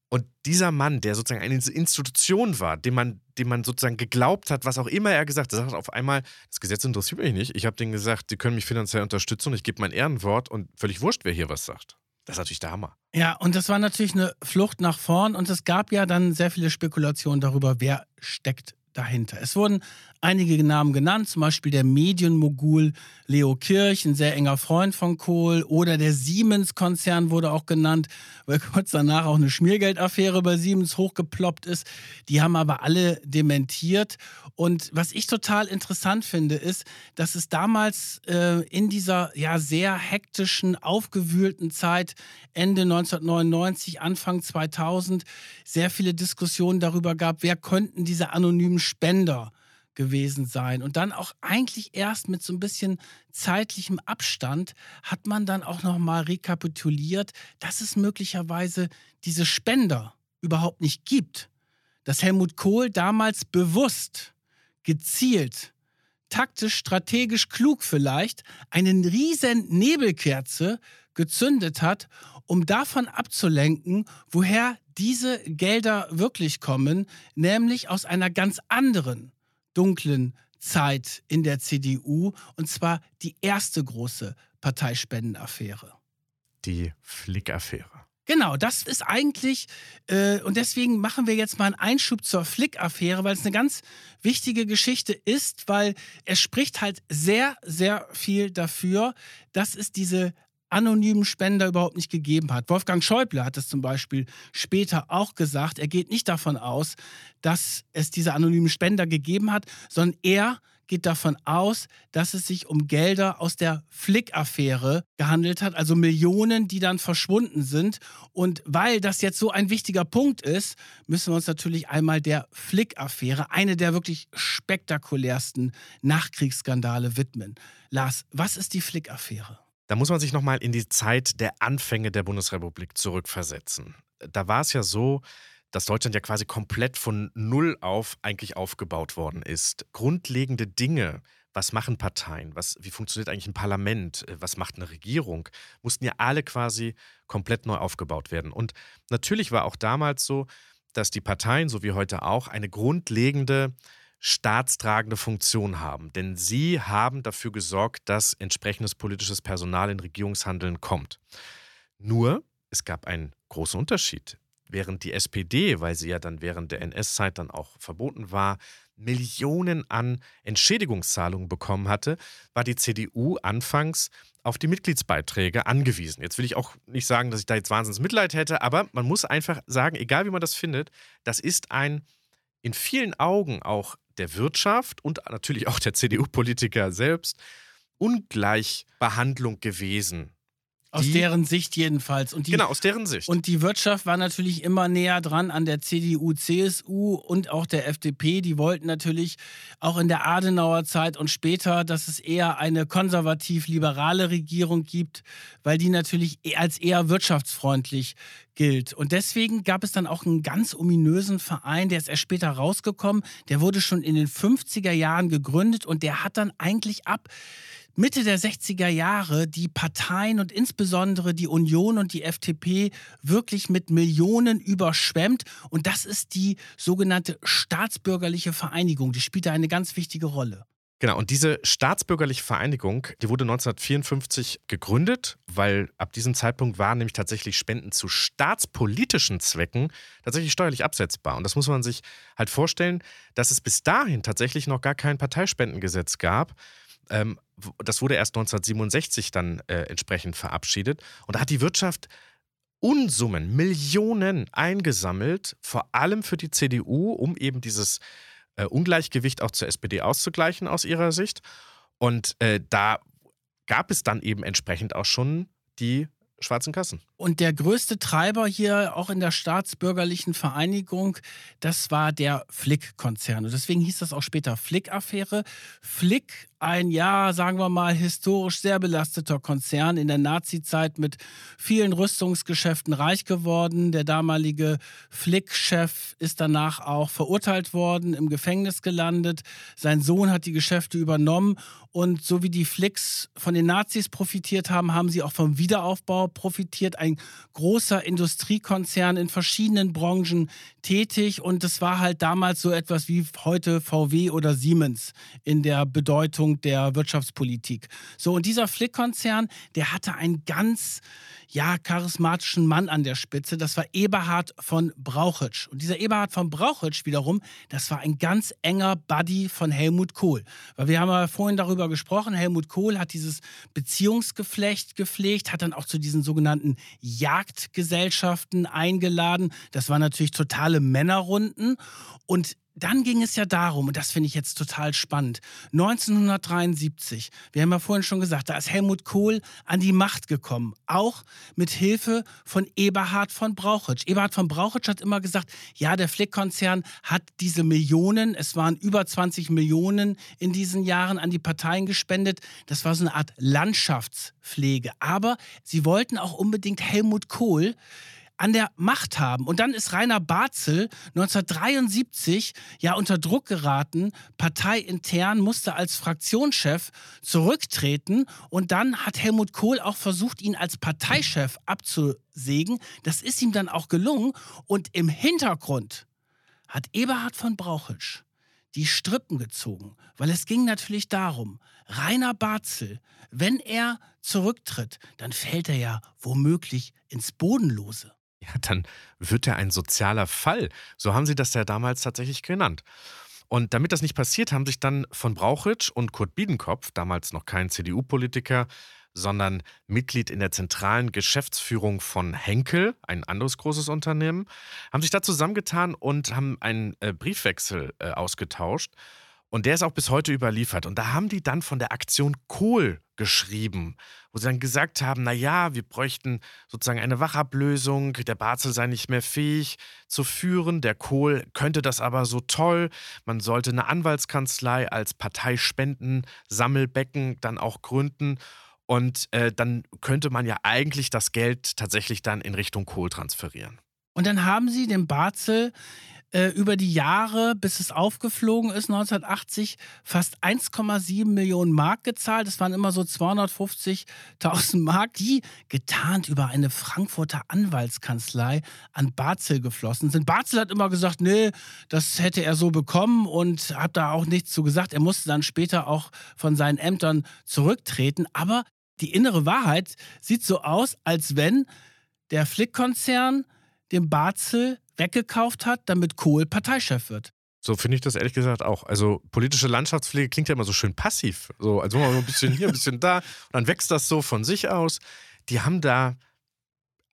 [SPEAKER 3] Und dieser Mann, der sozusagen eine Institution war, dem man, dem man sozusagen geglaubt hat, was auch immer er gesagt hat, sagt auf einmal, das Gesetz interessiert mich nicht. Ich habe denen gesagt, sie können mich finanziell unterstützen und ich gebe mein Ehrenwort und völlig wurscht, wer hier was sagt. Das ist natürlich der Hammer.
[SPEAKER 2] Ja, und das war natürlich eine Flucht nach vorn und es gab ja dann sehr viele Spekulationen darüber, wer steckt dahinter. Es wurden einige Namen genannt, zum Beispiel der Medienmogul Leo Kirch, ein sehr enger Freund von Kohl, oder der Siemens-Konzern wurde auch genannt, weil kurz danach auch eine Schmiergeldaffäre bei Siemens hochgeploppt ist. Die haben aber alle dementiert. Und was ich total interessant finde, ist, dass es damals äh, in dieser ja sehr hektischen, aufgewühlten Zeit, Ende 1999, Anfang 2000, sehr viele Diskussionen darüber gab, wer könnten diese anonymen Spender gewesen sein. Und dann auch eigentlich erst mit so ein bisschen zeitlichem Abstand hat man dann auch nochmal rekapituliert, dass es möglicherweise diese Spender überhaupt nicht gibt. Dass Helmut Kohl damals bewusst, gezielt, taktisch, strategisch klug vielleicht, einen riesen Nebelkerze gezündet hat, um davon abzulenken, woher diese Gelder wirklich kommen, nämlich aus einer ganz anderen, dunklen Zeit in der CDU, und zwar die erste große Parteispendenaffäre.
[SPEAKER 3] Die Flick-Affäre.
[SPEAKER 2] Genau, das ist eigentlich, äh, und deswegen machen wir jetzt mal einen Einschub zur Flick-Affäre, weil es eine ganz wichtige Geschichte ist, weil es spricht halt sehr, sehr viel dafür, dass es diese anonymen Spender überhaupt nicht gegeben hat. Wolfgang Schäuble hat es zum Beispiel später auch gesagt. Er geht nicht davon aus, dass es diese anonymen Spender gegeben hat, sondern er geht davon aus, dass es sich um Gelder aus der Flick-Affäre gehandelt hat, also Millionen, die dann verschwunden sind. Und weil das jetzt so ein wichtiger Punkt ist, müssen wir uns natürlich einmal der Flick-Affäre, eine der wirklich spektakulärsten Nachkriegsskandale, widmen. Lars, was ist die Flick-Affäre?
[SPEAKER 3] Da muss man sich nochmal in die Zeit der Anfänge der Bundesrepublik zurückversetzen. Da war es ja so, dass Deutschland ja quasi komplett von Null auf eigentlich aufgebaut worden ist. Grundlegende Dinge, was machen Parteien, was, wie funktioniert eigentlich ein Parlament, äh, was macht eine Regierung, mussten ja alle quasi komplett neu aufgebaut werden. Und natürlich war auch damals so, dass die Parteien, so wie heute auch, eine grundlegende staatstragende Funktion haben. Denn sie haben dafür gesorgt, dass entsprechendes politisches Personal in Regierungshandeln kommt. Nur, es gab einen großen Unterschied. Während die SPD, weil sie ja dann während der NS-Zeit dann auch verboten war, Millionen an Entschädigungszahlungen bekommen hatte, war die CDU anfangs auf die Mitgliedsbeiträge angewiesen. Jetzt will ich auch nicht sagen, dass ich da jetzt wahnsinns Mitleid hätte, aber man muss einfach sagen, egal wie man das findet, das ist ein in vielen Augen auch der Wirtschaft und natürlich auch der CDU-Politiker selbst Ungleichbehandlung gewesen
[SPEAKER 2] aus deren Sicht jedenfalls.
[SPEAKER 3] Und die, genau, aus deren Sicht.
[SPEAKER 2] Und die Wirtschaft war natürlich immer näher dran an der CDU, CSU und auch der FDP. Die wollten natürlich auch in der Adenauer Zeit und später, dass es eher eine konservativ-liberale Regierung gibt, weil die natürlich e-, als eher wirtschaftsfreundlich gilt. Und deswegen gab es dann auch einen ganz ominösen Verein, der ist erst später rausgekommen. Der wurde schon in den 50er Jahren gegründet und der hat dann eigentlich ab Mitte der 60er Jahre die Parteien und insbesondere die Union und die FDP wirklich mit Millionen überschwemmt. Und das ist die sogenannte staatsbürgerliche Vereinigung. Die spielt da eine ganz wichtige Rolle.
[SPEAKER 3] Genau, und diese staatsbürgerliche Vereinigung, die wurde 1954 gegründet, weil ab diesem Zeitpunkt waren nämlich tatsächlich Spenden zu staatspolitischen Zwecken tatsächlich steuerlich absetzbar. Und das muss man sich halt vorstellen, dass es bis dahin tatsächlich noch gar kein Parteispendengesetz gab. Ähm, das wurde erst 1967 dann äh, entsprechend verabschiedet. Und da hat die Wirtschaft Unsummen, Millionen eingesammelt, vor allem für die CDU, um eben dieses äh, Ungleichgewicht auch zur SPD auszugleichen aus ihrer Sicht. Und äh, da gab es dann eben entsprechend auch schon die schwarzen Kassen.
[SPEAKER 2] Und der größte Treiber hier auch in der staatsbürgerlichen Vereinigung, das war der Flick-Konzern. Und deswegen hieß das auch später Flick-Affäre. Flick, ein ja, sagen wir mal, historisch sehr belasteter Konzern in der Nazi-Zeit mit vielen Rüstungsgeschäften reich geworden. Der damalige Flick-Chef ist danach auch verurteilt worden, im Gefängnis gelandet. Sein Sohn hat die Geschäfte übernommen. Und so wie die Flicks von den Nazis profitiert haben, haben sie auch vom Wiederaufbau profitiert ein großer Industriekonzern in verschiedenen Branchen tätig und das war halt damals so etwas wie heute VW oder Siemens in der Bedeutung der Wirtschaftspolitik. So und dieser Flick-Konzern, der hatte einen ganz ja, charismatischen Mann an der Spitze. Das war Eberhard von Brauchitsch. Und dieser Eberhard von Brauchitsch wiederum, das war ein ganz enger Buddy von Helmut Kohl. Weil wir haben ja vorhin darüber gesprochen, Helmut Kohl hat dieses Beziehungsgeflecht gepflegt, hat dann auch zu diesen sogenannten Jagdgesellschaften eingeladen. Das waren natürlich totale Männerrunden. Und dann ging es ja darum, und das finde ich jetzt total spannend, 1973, wir haben ja vorhin schon gesagt, da ist Helmut Kohl an die Macht gekommen, auch mit Hilfe von Eberhard von Brauchitsch. Eberhard von Brauchitsch hat immer gesagt, ja, der Flick-Konzern hat diese Millionen, es waren über 20 Millionen in diesen Jahren an die Parteien gespendet. Das war so eine Art Landschaftspflege. Aber sie wollten auch unbedingt Helmut Kohl an der Macht haben. Und dann ist Rainer Barzel 1973 ja unter Druck geraten, parteiintern, musste als Fraktionschef zurücktreten und dann hat Helmut Kohl auch versucht, ihn als Parteichef abzusägen. Das ist ihm dann auch gelungen und im Hintergrund hat Eberhard von Brauchitsch die Strippen gezogen, weil es ging natürlich darum, Rainer Barzel, wenn er zurücktritt, dann fällt er ja womöglich ins Bodenlose
[SPEAKER 3] ja, dann wird er ein sozialer Fall. So haben sie das ja damals tatsächlich genannt. Und damit das nicht passiert, haben sich dann von Brauchitsch und Kurt Biedenkopf, damals noch kein CDU-Politiker, sondern Mitglied in der zentralen Geschäftsführung von Henkel, ein anderes großes Unternehmen, haben sich da zusammengetan und haben einen äh, Briefwechsel äh, ausgetauscht. Und der ist auch bis heute überliefert. Und da haben die dann von der Aktion Kohl geschrieben, wo sie dann gesagt haben, na ja, wir bräuchten sozusagen eine Wachablösung, der Barzel sei nicht mehr fähig zu führen, der Kohl könnte das aber so toll, man sollte eine Anwaltskanzlei als Parteispenden-Sammelbecken dann auch gründen und äh, dann könnte man ja eigentlich das Geld tatsächlich dann in Richtung Kohl transferieren.
[SPEAKER 2] Und dann haben sie den Barzel äh, über die Jahre, bis es aufgeflogen ist, 1980, fast 1,7 Millionen Mark gezahlt. Das waren immer so 250.000 Mark, die getarnt über eine Frankfurter Anwaltskanzlei an Barzel geflossen sind. Barzel hat immer gesagt, nee, das hätte er so bekommen und hat da auch nichts zu gesagt. Er musste dann später auch von seinen Ämtern zurücktreten. Aber die innere Wahrheit sieht so aus, als wenn der Flick-Konzern den Barzel weggekauft hat, damit Kohl Parteichef wird.
[SPEAKER 3] So finde ich das ehrlich gesagt auch. Also politische Landschaftspflege klingt ja immer so schön passiv. So, als wenn man ein bisschen hier, ein bisschen da. Und dann wächst das so von sich aus. Die haben da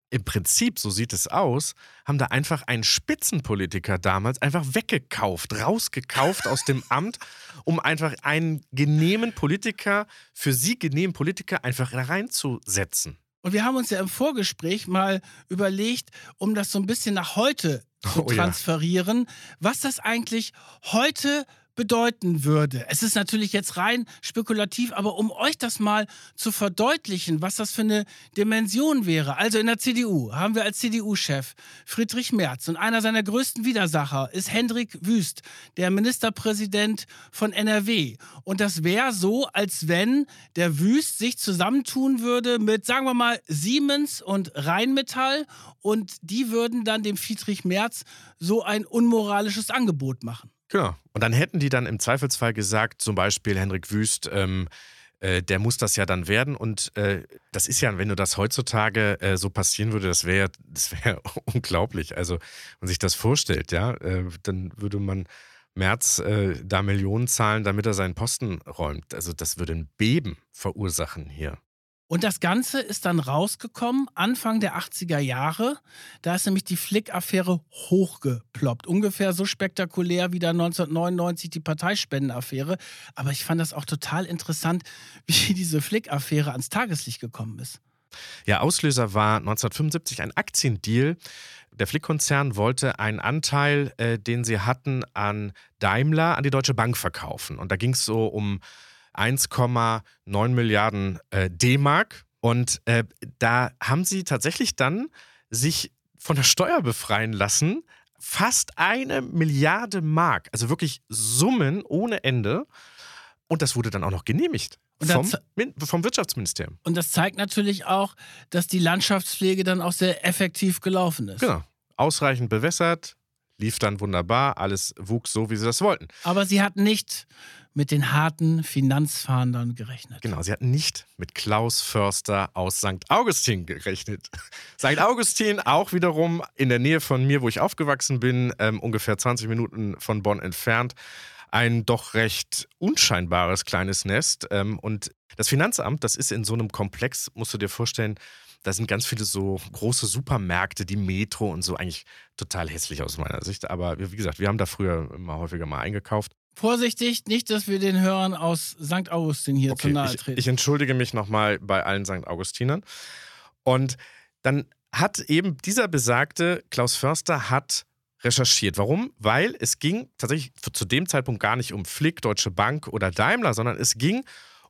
[SPEAKER 3] im Prinzip, so sieht es aus, haben da einfach einen Spitzenpolitiker damals einfach weggekauft, rausgekauft aus dem Amt, um einfach einen genehmen Politiker, für sie genehmen Politiker einfach reinzusetzen.
[SPEAKER 2] Und wir haben uns ja im Vorgespräch mal überlegt, um das so ein bisschen nach heute zu
[SPEAKER 3] Oh ja.
[SPEAKER 2] transferieren, was das eigentlich heute bedeuten würde. Es ist natürlich jetzt rein spekulativ, aber um euch das mal zu verdeutlichen, was das für eine Dimension wäre. Also in der CDU haben wir als CDU-Chef Friedrich Merz und einer seiner größten Widersacher ist Hendrik Wüst, der Ministerpräsident von NRW. Und das wäre so, als wenn der Wüst sich zusammentun würde mit, sagen wir mal, Siemens und Rheinmetall und die würden dann dem Friedrich Merz so ein unmoralisches Angebot machen.
[SPEAKER 3] Genau. Und dann hätten die dann im Zweifelsfall gesagt, zum Beispiel Henrik Wüst, ähm, äh, der muss das ja dann werden. Und äh, das ist ja, wenn du das heutzutage äh, so passieren würde, das wäre das wär unglaublich. Also, wenn man sich das vorstellt, ja, äh, dann würde man Merz äh, da Millionen zahlen, damit er seinen Posten räumt. Also, das würde ein Beben verursachen hier.
[SPEAKER 2] Und das Ganze ist dann rausgekommen Anfang der 80er Jahre. Da ist nämlich die Flick-Affäre hochgeploppt. Ungefähr so spektakulär wie da 1999 die Parteispendenaffäre. Aber ich fand das auch total interessant, wie diese Flick-Affäre ans Tageslicht gekommen ist.
[SPEAKER 3] Ja, Auslöser war 1975 ein Aktiendeal. Der Flick-Konzern wollte einen Anteil, äh, den sie hatten, an Daimler, an die Deutsche Bank verkaufen. Und da ging es so um 1,9 Milliarden äh, D-Mark. Und äh, da haben sie tatsächlich dann sich von der Steuer befreien lassen. Fast eine Milliarde Mark. Also wirklich Summen ohne Ende. Und das wurde dann auch noch genehmigt. Vom, vom Wirtschaftsministerium.
[SPEAKER 2] Und das zeigt natürlich auch, dass die Landschaftspflege dann auch sehr effektiv gelaufen ist.
[SPEAKER 3] Genau. Ausreichend bewässert, lief dann wunderbar, alles wuchs so, wie sie das wollten.
[SPEAKER 2] Aber sie hat nicht mit den harten Finanzfahndern gerechnet.
[SPEAKER 3] Genau, sie hatten nicht mit Klaus Förster aus St. Augustin gerechnet. St. Augustin auch wiederum in der Nähe von mir, wo ich aufgewachsen bin, ähm, ungefähr 20 Minuten von Bonn entfernt. Ein doch recht unscheinbares kleines Nest. Ähm, und das Finanzamt, das ist in so einem Komplex, musst du dir vorstellen, da sind ganz viele so große Supermärkte, die Metro und so, eigentlich total hässlich aus meiner Sicht. Aber wie gesagt, wir haben da früher immer häufiger mal eingekauft.
[SPEAKER 2] Vorsichtig, nicht, dass wir den Hörern aus St. Augustin hier zu
[SPEAKER 3] Okay,
[SPEAKER 2] nahe
[SPEAKER 3] ich,
[SPEAKER 2] treten.
[SPEAKER 3] ich entschuldige mich nochmal bei allen St. Augustinern. Und dann hat eben dieser besagte Klaus Förster hat recherchiert. Warum? Weil es ging tatsächlich zu dem Zeitpunkt gar nicht um Flick, Deutsche Bank oder Daimler, sondern es ging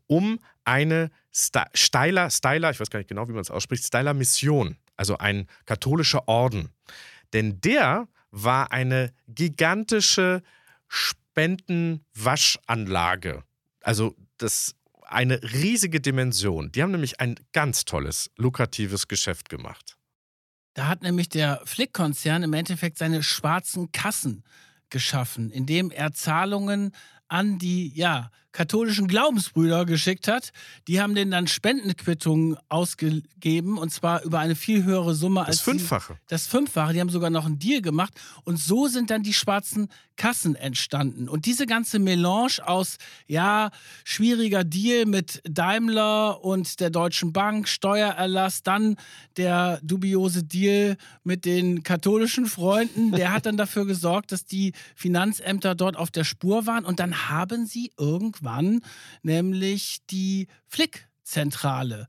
[SPEAKER 3] um eine Steiler, Steiler, ich weiß gar nicht genau, wie man es ausspricht, Steiler Mission, also ein katholischer Orden. Denn der war eine gigantische Spendenwaschanlage. Also das eine riesige Dimension. Die haben nämlich ein ganz tolles, lukratives Geschäft gemacht.
[SPEAKER 2] Da hat nämlich der Flick-Konzern im Endeffekt seine schwarzen Kassen geschaffen, indem er Zahlungen an die ja, katholischen Glaubensbrüder geschickt hat. Die haben denen dann Spendenquittungen ausgegeben und zwar über eine viel höhere Summe
[SPEAKER 3] Das
[SPEAKER 2] als die-
[SPEAKER 3] Fünffache.
[SPEAKER 2] das Fünffache. Die haben sogar noch einen Deal gemacht. Und so sind dann die schwarzen Kassen entstanden. Und diese ganze Melange aus, ja, schwieriger Deal mit Daimler und der Deutschen Bank, Steuererlass, dann der dubiose Deal mit den katholischen Freunden, der hat dann dafür gesorgt, dass die Finanzämter dort auf der Spur waren. Und dann haben sie irgendwann nämlich die Flick-Zentrale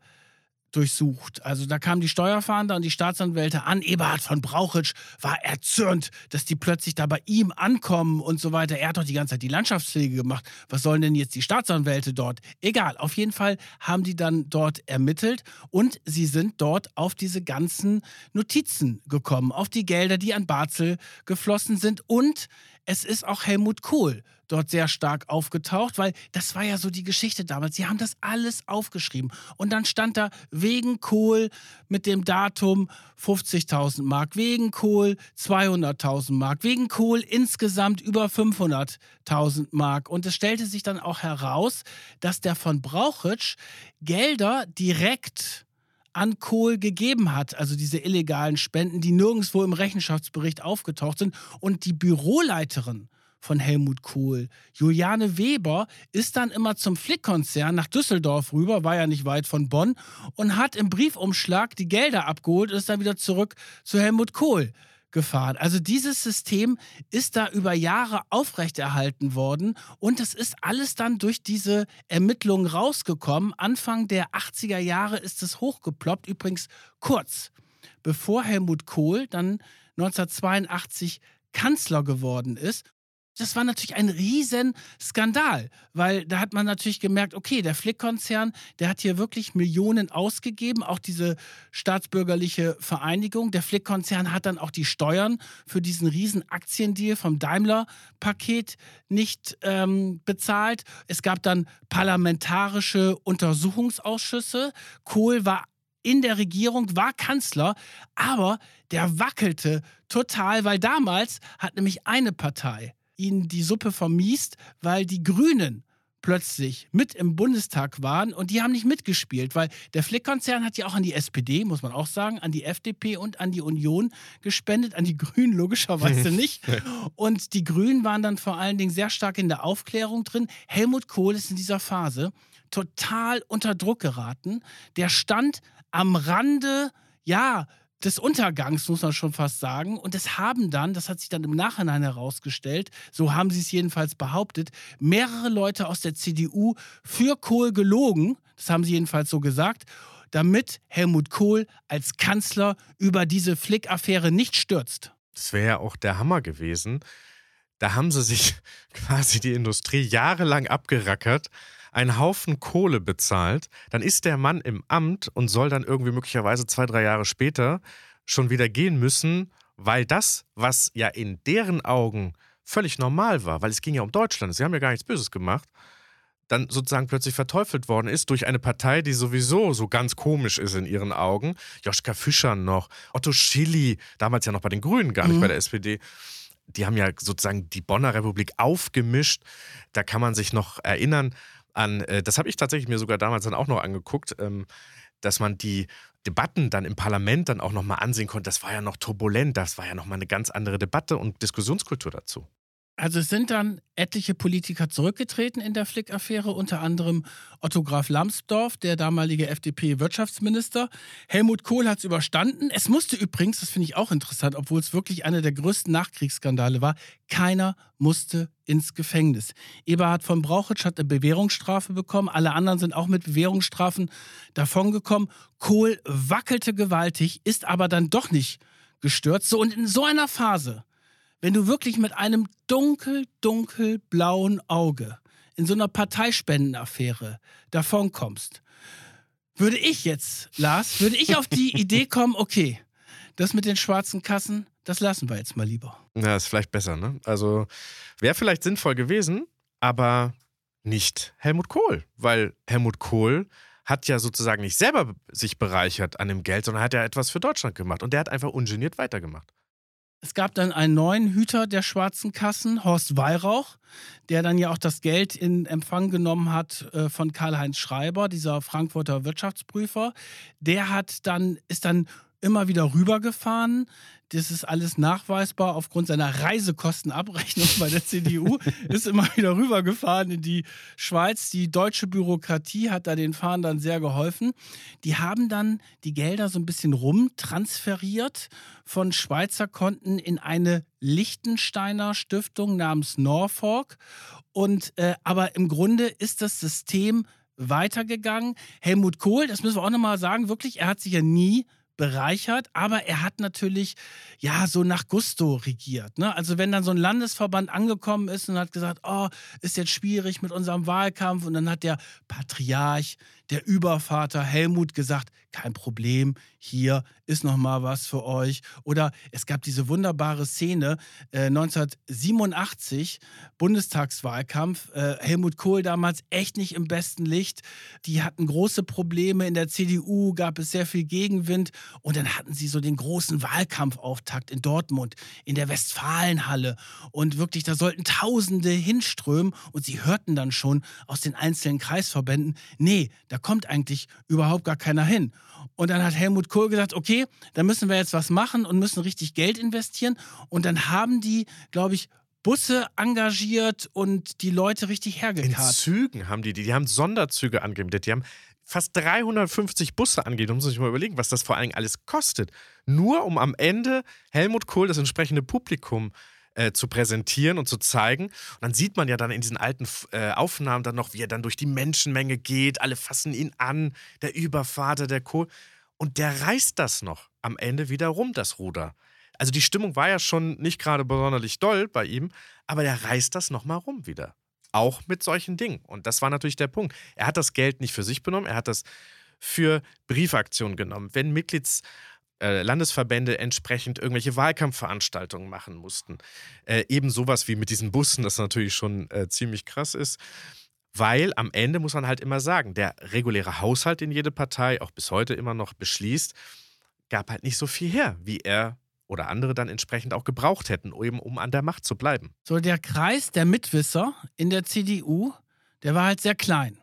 [SPEAKER 2] durchsucht. Also da kamen die Steuerfahnder und die Staatsanwälte an. Eberhard von Brauchitsch war erzürnt, dass die plötzlich da bei ihm ankommen und so weiter. Er hat doch die ganze Zeit die Landschaftspflege gemacht. Was sollen denn jetzt die Staatsanwälte dort? Egal, auf jeden Fall haben die dann dort ermittelt und sie sind dort auf diese ganzen Notizen gekommen, auf die Gelder, die an Barzel geflossen sind und es ist auch Helmut Kohl dort sehr stark aufgetaucht, weil das war ja so die Geschichte damals. Sie haben das alles aufgeschrieben. Und dann stand da wegen Kohl mit dem Datum 50.000 Mark, wegen Kohl 200.000 Mark, wegen Kohl insgesamt über 500.000 Mark. Und es stellte sich dann auch heraus, dass der von Brauchitsch Gelder direkt an Kohl gegeben hat, also diese illegalen Spenden, die nirgendwo im Rechenschaftsbericht aufgetaucht sind. Und die Büroleiterin von Helmut Kohl. Juliane Weber ist dann immer zum Flick-Konzern nach Düsseldorf rüber, war ja nicht weit von Bonn, und hat im Briefumschlag die Gelder abgeholt und ist dann wieder zurück zu Helmut Kohl gefahren. Also dieses System ist da über Jahre aufrechterhalten worden und es ist alles dann durch diese Ermittlungen rausgekommen. Anfang der 80er Jahre ist es hochgeploppt, übrigens kurz bevor Helmut Kohl dann 1982 Kanzler geworden ist das war natürlich ein Riesenskandal, weil da hat man natürlich gemerkt, okay, der Flick-Konzern, der hat hier wirklich Millionen ausgegeben, auch diese staatsbürgerliche Vereinigung. Der Flick-Konzern hat dann auch die Steuern für diesen riesen Aktiendeal vom Daimler-Paket nicht ähm, bezahlt. Es gab dann parlamentarische Untersuchungsausschüsse. Kohl war in der Regierung, war Kanzler, aber der wackelte total, weil damals hat nämlich eine Partei ihnen die Suppe vermiest, weil die Grünen plötzlich mit im Bundestag waren und die haben nicht mitgespielt, weil der Flick-Konzern hat ja auch an die SPD, muss man auch sagen, an die FDP und an die Union gespendet, an die Grünen logischerweise nicht. Und die Grünen waren dann vor allen Dingen sehr stark in der Aufklärung drin. Helmut Kohl ist in dieser Phase total unter Druck geraten. Der stand am Rande, ja, des Untergangs, muss man schon fast sagen. Und es haben dann, das hat sich dann im Nachhinein herausgestellt, so haben sie es jedenfalls behauptet, mehrere Leute aus der CDU für Kohl gelogen, das haben sie jedenfalls so gesagt, damit Helmut Kohl als Kanzler über diese Flick-Affäre nicht stürzt.
[SPEAKER 3] Das wäre ja auch der Hammer gewesen. Da haben sie sich quasi die Industrie jahrelang abgerackert einen Haufen Kohle bezahlt, dann ist der Mann im Amt und soll dann irgendwie möglicherweise zwei, drei Jahre später schon wieder gehen müssen, weil das, was ja in deren Augen völlig normal war, weil es ging ja um Deutschland, sie haben ja gar nichts Böses gemacht, dann sozusagen plötzlich verteufelt worden ist durch eine Partei, die sowieso so ganz komisch ist in ihren Augen. Joschka Fischer noch, Otto Schilly, damals ja noch bei den Grünen, gar nicht mhm. bei der SPD. Die haben ja sozusagen die Bonner Republik aufgemischt. Da kann man sich noch erinnern, an, äh, das habe ich tatsächlich mir sogar damals dann auch noch angeguckt, ähm, dass man die Debatten dann im Parlament dann auch nochmal ansehen konnte. Das war ja noch turbulent, das war ja nochmal eine ganz andere Debatte und Diskussionskultur dazu.
[SPEAKER 2] Also es sind dann etliche Politiker zurückgetreten in der Flick-Affäre, unter anderem Otto Graf Lambsdorff, der damalige FDP-Wirtschaftsminister. Helmut Kohl hat es überstanden. Es musste übrigens, das finde ich auch interessant, obwohl es wirklich einer der größten Nachkriegsskandale war, keiner musste ins Gefängnis. Eberhard von Brauchitsch hat eine Bewährungsstrafe bekommen, alle anderen sind auch mit Bewährungsstrafen davongekommen. Kohl wackelte gewaltig, ist aber dann doch nicht gestürzt. So, und in so einer Phase wenn du wirklich mit einem dunkel, dunkel blauen Auge in so einer Parteispendenaffäre davonkommst, würde ich jetzt, Lars, würde ich auf die Idee kommen, okay, das mit den schwarzen Kassen, das lassen wir jetzt mal lieber.
[SPEAKER 3] Ja, ist vielleicht besser, ne? Also wäre vielleicht sinnvoll gewesen, aber nicht Helmut Kohl, weil Helmut Kohl hat ja sozusagen nicht selber sich bereichert an dem Geld, sondern hat ja etwas für Deutschland gemacht und der hat einfach ungeniert weitergemacht.
[SPEAKER 2] Es gab dann einen neuen Hüter der schwarzen Kassen, Horst Weihrauch, der dann ja auch das Geld in Empfang genommen hat äh, von Karl-Heinz Schreiber, dieser Frankfurter Wirtschaftsprüfer. Der hat dann, ist dann immer wieder rübergefahren. Das ist alles nachweisbar aufgrund seiner Reisekostenabrechnung bei der CDU. ist immer wieder rübergefahren in die Schweiz. Die deutsche Bürokratie hat da den Fahrern sehr geholfen. Die haben dann die Gelder so ein bisschen rumtransferiert von Schweizer Konten in eine Liechtensteiner Stiftung namens Norfolk. Und äh, aber im Grunde ist das System weitergegangen. Helmut Kohl, das müssen wir auch nochmal sagen, wirklich, er hat sich ja nie bereichert, aber er hat natürlich ja so nach Gusto regiert. Ne? Also wenn dann so ein Landesverband angekommen ist und hat gesagt, oh, ist jetzt schwierig mit unserem Wahlkampf und dann hat der Patriarch, der Übervater Helmut gesagt, kein Problem, hier ist noch mal was für euch. Oder es gab diese wunderbare Szene äh, 1987 Bundestagswahlkampf. Äh, Helmut Kohl damals echt nicht im besten Licht. Die hatten große Probleme in der CDU, gab es sehr viel Gegenwind und dann hatten sie so den großen Wahlkampfauftakt in Dortmund in der Westfalenhalle und wirklich da sollten Tausende hinströmen und sie hörten dann schon aus den einzelnen Kreisverbänden, nee, da kommt eigentlich überhaupt gar keiner hin. Und dann hat Helmut Kohl gesagt, okay, da müssen wir jetzt was machen und müssen richtig Geld investieren. Und dann haben die, glaube ich, Busse engagiert und die Leute richtig hergekarrt.
[SPEAKER 3] In Zügen haben die, die, die haben Sonderzüge angemietet, die haben fast 350 Busse angeht. Da muss man sich mal überlegen, was das vor allen Dingen alles kostet. Nur um am Ende Helmut Kohl das entsprechende Publikum äh, zu präsentieren und zu zeigen. Und dann sieht man ja dann in diesen alten äh, Aufnahmen dann noch, wie er dann durch die Menschenmenge geht. Alle fassen ihn an, der Übervater, der Kohl. Und der reißt das noch am Ende wieder rum, das Ruder. Also die Stimmung war ja schon nicht gerade besonders doll bei ihm, aber der reißt das nochmal rum wieder. Auch mit solchen Dingen. Und das war natürlich der Punkt. Er hat das Geld nicht für sich benommen, er hat das für Briefaktionen genommen. Wenn Mitglieds äh, Landesverbände entsprechend irgendwelche Wahlkampfveranstaltungen machen mussten. Äh, eben sowas wie mit diesen Bussen, das natürlich schon äh, ziemlich krass ist. Weil am Ende muss man halt immer sagen, der reguläre Haushalt, den jede Partei auch bis heute immer noch beschließt, gab halt nicht so viel her, wie er oder andere dann entsprechend auch gebraucht hätten, eben um an der Macht zu bleiben.
[SPEAKER 2] So, der Kreis der Mitwisser in der CDU, der war halt sehr klein.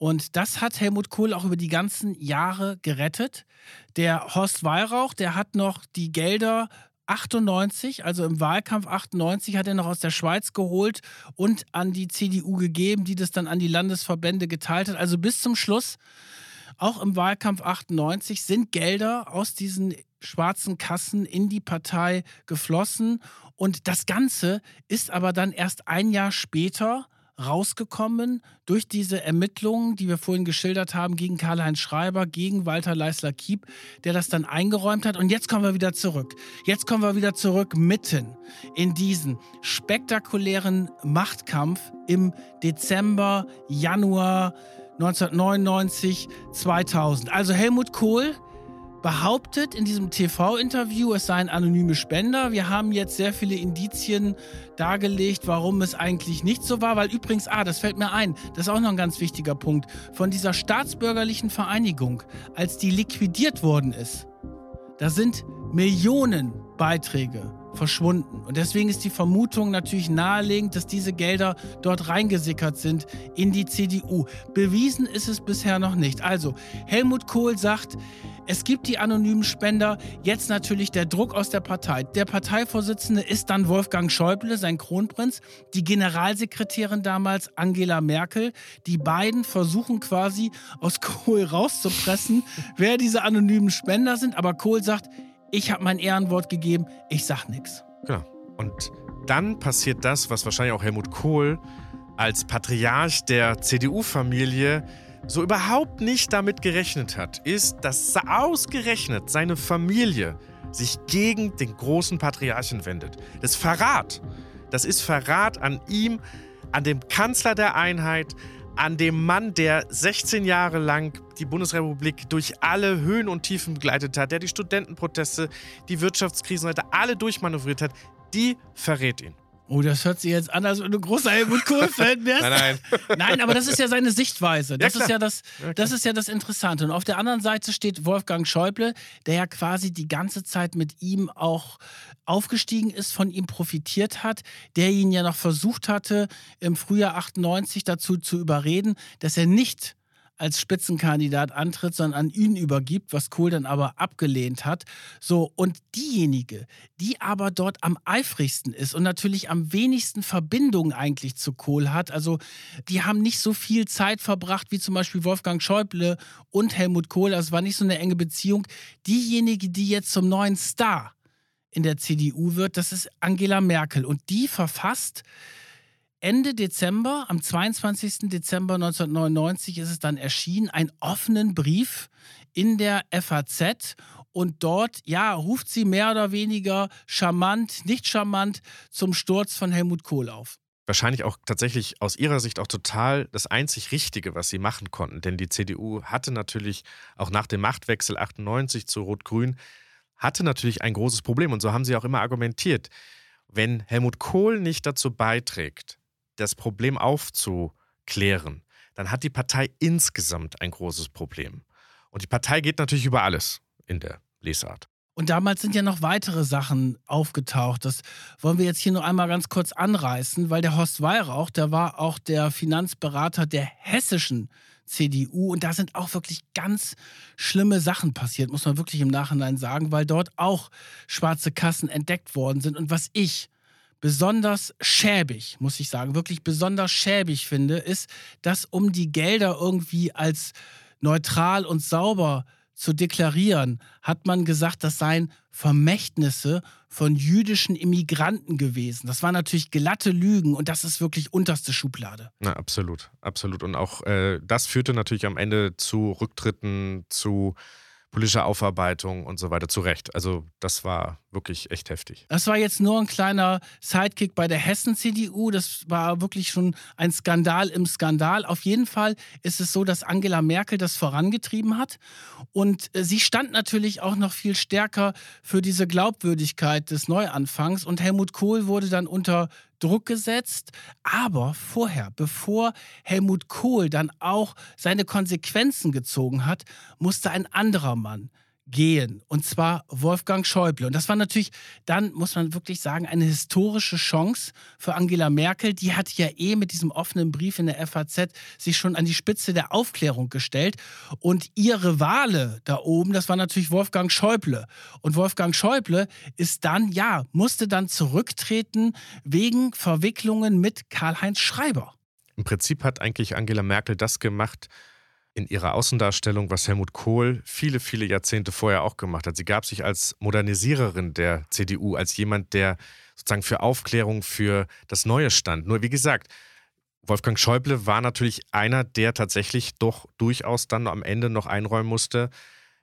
[SPEAKER 2] Und das hat Helmut Kohl auch über die ganzen Jahre gerettet. Der Horst Weihrauch, der hat noch die Gelder 98, also im Wahlkampf 98, hat er noch aus der Schweiz geholt und an die CDU gegeben, die das dann an die Landesverbände geteilt hat. Also bis zum Schluss, auch im Wahlkampf 98, sind Gelder aus diesen schwarzen Kassen in die Partei geflossen. Und das Ganze ist aber dann erst ein Jahr später rausgekommen durch diese Ermittlungen, die wir vorhin geschildert haben, gegen Karl-Heinz Schreiber, gegen Walter Leisler-Kiep, der das dann eingeräumt hat. Und jetzt kommen wir wieder zurück. Jetzt kommen wir wieder zurück mitten in diesen spektakulären Machtkampf im Dezember, Januar 1999, 2000. Also Helmut Kohl behauptet in diesem TV-Interview, es seien anonyme Spender. Wir haben jetzt sehr viele Indizien dargelegt, warum es eigentlich nicht so war. Weil übrigens, ah, das fällt mir ein, das ist auch noch ein ganz wichtiger Punkt, von dieser staatsbürgerlichen Vereinigung, als die liquidiert worden ist, da sind Millionen Beiträge verschwunden. Und deswegen ist die Vermutung natürlich naheliegend, dass diese Gelder dort reingesickert sind in die CDU. Bewiesen ist es bisher noch nicht. Also, Helmut Kohl sagt, es gibt die anonymen Spender, jetzt natürlich der Druck aus der Partei. Der Parteivorsitzende ist dann Wolfgang Schäuble, sein Kronprinz, die Generalsekretärin damals Angela Merkel. Die beiden versuchen quasi aus Kohl rauszupressen, wer diese anonymen Spender sind. Aber Kohl sagt, ich habe mein Ehrenwort gegeben, ich sag nichts.
[SPEAKER 3] Genau. Und dann passiert das, was wahrscheinlich auch Helmut Kohl als Patriarch der CDU-Familie so überhaupt nicht damit gerechnet hat, ist, dass ausgerechnet seine Familie sich gegen den großen Patriarchen wendet. Das ist Verrat. Das ist Verrat an ihm, an dem Kanzler der Einheit, an dem Mann, der 16 Jahre lang die Bundesrepublik durch alle Höhen und Tiefen begleitet hat, der die Studentenproteste, die Wirtschaftskrisen alle durchmanövriert hat, die verrät ihn.
[SPEAKER 2] Oh, das hört sich jetzt an, als wenn du großer Helmut Kohl-Fan wärst.
[SPEAKER 3] nein, nein.
[SPEAKER 2] Nein, aber das ist ja seine Sichtweise. Das,
[SPEAKER 3] ja,
[SPEAKER 2] ist, ja das, das ist ja das Interessante. Und auf der anderen Seite steht Wolfgang Schäuble, der ja quasi die ganze Zeit mit ihm auch aufgestiegen ist, von ihm profitiert hat, der ihn ja noch versucht hatte, im Frühjahr 98 dazu zu überreden, dass er nicht als Spitzenkandidat antritt, sondern an ihn übergibt, was Kohl dann aber abgelehnt hat. So, und diejenige, die aber dort am eifrigsten ist und natürlich am wenigsten Verbindung eigentlich zu Kohl hat, also die haben nicht so viel Zeit verbracht wie zum Beispiel Wolfgang Schäuble und Helmut Kohl, also es war nicht so eine enge Beziehung. Diejenige, die jetzt zum neuen Star in der CDU wird, das ist Angela Merkel und die verfasst Ende Dezember, am 22. Dezember 1999 ist es dann erschienen, einen offenen Brief in der FAZ und dort, ja, ruft sie mehr oder weniger charmant, nicht charmant zum Sturz von Helmut Kohl auf.
[SPEAKER 3] Wahrscheinlich auch tatsächlich aus ihrer Sicht auch total das einzig Richtige, was sie machen konnten. Denn die CDU hatte natürlich auch nach dem Machtwechsel 98 zu Rot-Grün, hatte natürlich ein großes Problem. Und so haben sie auch immer argumentiert. Wenn Helmut Kohl nicht dazu beiträgt, das Problem aufzuklären, dann hat die Partei insgesamt ein großes Problem. Und die Partei geht natürlich über alles in der Lesart.
[SPEAKER 2] Und damals sind ja noch weitere Sachen aufgetaucht. Das wollen wir jetzt hier nur einmal ganz kurz anreißen, weil der Horst Weihrauch, der war auch der Finanzberater der hessischen CDU. Und da sind auch wirklich ganz schlimme Sachen passiert, muss man wirklich im Nachhinein sagen, weil dort auch schwarze Kassen entdeckt worden sind. Und was ich besonders schäbig, muss ich sagen, wirklich besonders schäbig finde, ist, dass um die Gelder irgendwie als neutral und sauber zu deklarieren, hat man gesagt, das seien Vermächtnisse von jüdischen Immigranten gewesen. Das waren natürlich glatte Lügen und das ist wirklich unterste Schublade.
[SPEAKER 3] Na, absolut, absolut. Und auch äh, das führte natürlich am Ende zu Rücktritten, zu politische Aufarbeitung und so weiter zu Recht. Also das war wirklich echt heftig.
[SPEAKER 2] Das war jetzt nur ein kleiner Sidekick bei der Hessen-CDU. Das war wirklich schon ein Skandal im Skandal. Auf jeden Fall ist es so, dass Angela Merkel das vorangetrieben hat. Und äh, sie stand natürlich auch noch viel stärker für diese Glaubwürdigkeit des Neuanfangs. Und Helmut Kohl wurde dann unter Druck gesetzt. Aber vorher, bevor Helmut Kohl dann auch seine Konsequenzen gezogen hat, musste ein anderer Mann gehen. Und zwar Wolfgang Schäuble. Und das war natürlich dann, muss man wirklich sagen, eine historische Chance für Angela Merkel. Die hat ja eh mit diesem offenen Brief in der FAZ sich schon an die Spitze der Aufklärung gestellt. Und ihre Wale da oben, das war natürlich Wolfgang Schäuble. Und Wolfgang Schäuble ist dann, ja, musste dann zurücktreten wegen Verwicklungen mit Karl-Heinz Schreiber.
[SPEAKER 3] Im Prinzip hat eigentlich Angela Merkel das gemacht, in ihrer Außendarstellung, was Helmut Kohl viele, viele Jahrzehnte vorher auch gemacht hat. Sie gab sich als Modernisiererin der CDU, als jemand, der sozusagen für Aufklärung, für das Neue stand. Nur wie gesagt, Wolfgang Schäuble war natürlich einer, der tatsächlich doch durchaus dann am Ende noch einräumen musste.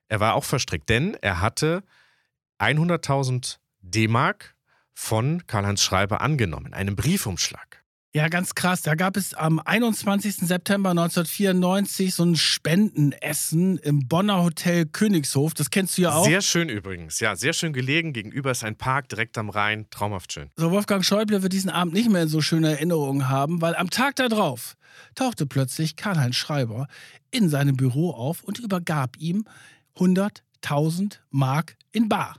[SPEAKER 3] Er war auch verstrickt, denn er hatte 100.000 D-Mark von Karl-Heinz Schreiber angenommen, einen Briefumschlag.
[SPEAKER 2] Ja, ganz krass. Da gab es am 21. September 1994 so ein Spendenessen im Bonner Hotel Königshof. Das kennst du ja auch.
[SPEAKER 3] Sehr schön übrigens. Ja, sehr schön gelegen. Gegenüber ist ein Park direkt am Rhein. Traumhaft schön.
[SPEAKER 2] So, Wolfgang Schäuble wird diesen Abend nicht mehr in so schöne Erinnerungen haben, weil am Tag darauf tauchte plötzlich Karl-Heinz Schreiber in seinem Büro auf und übergab ihm 100.000 Mark in Bar.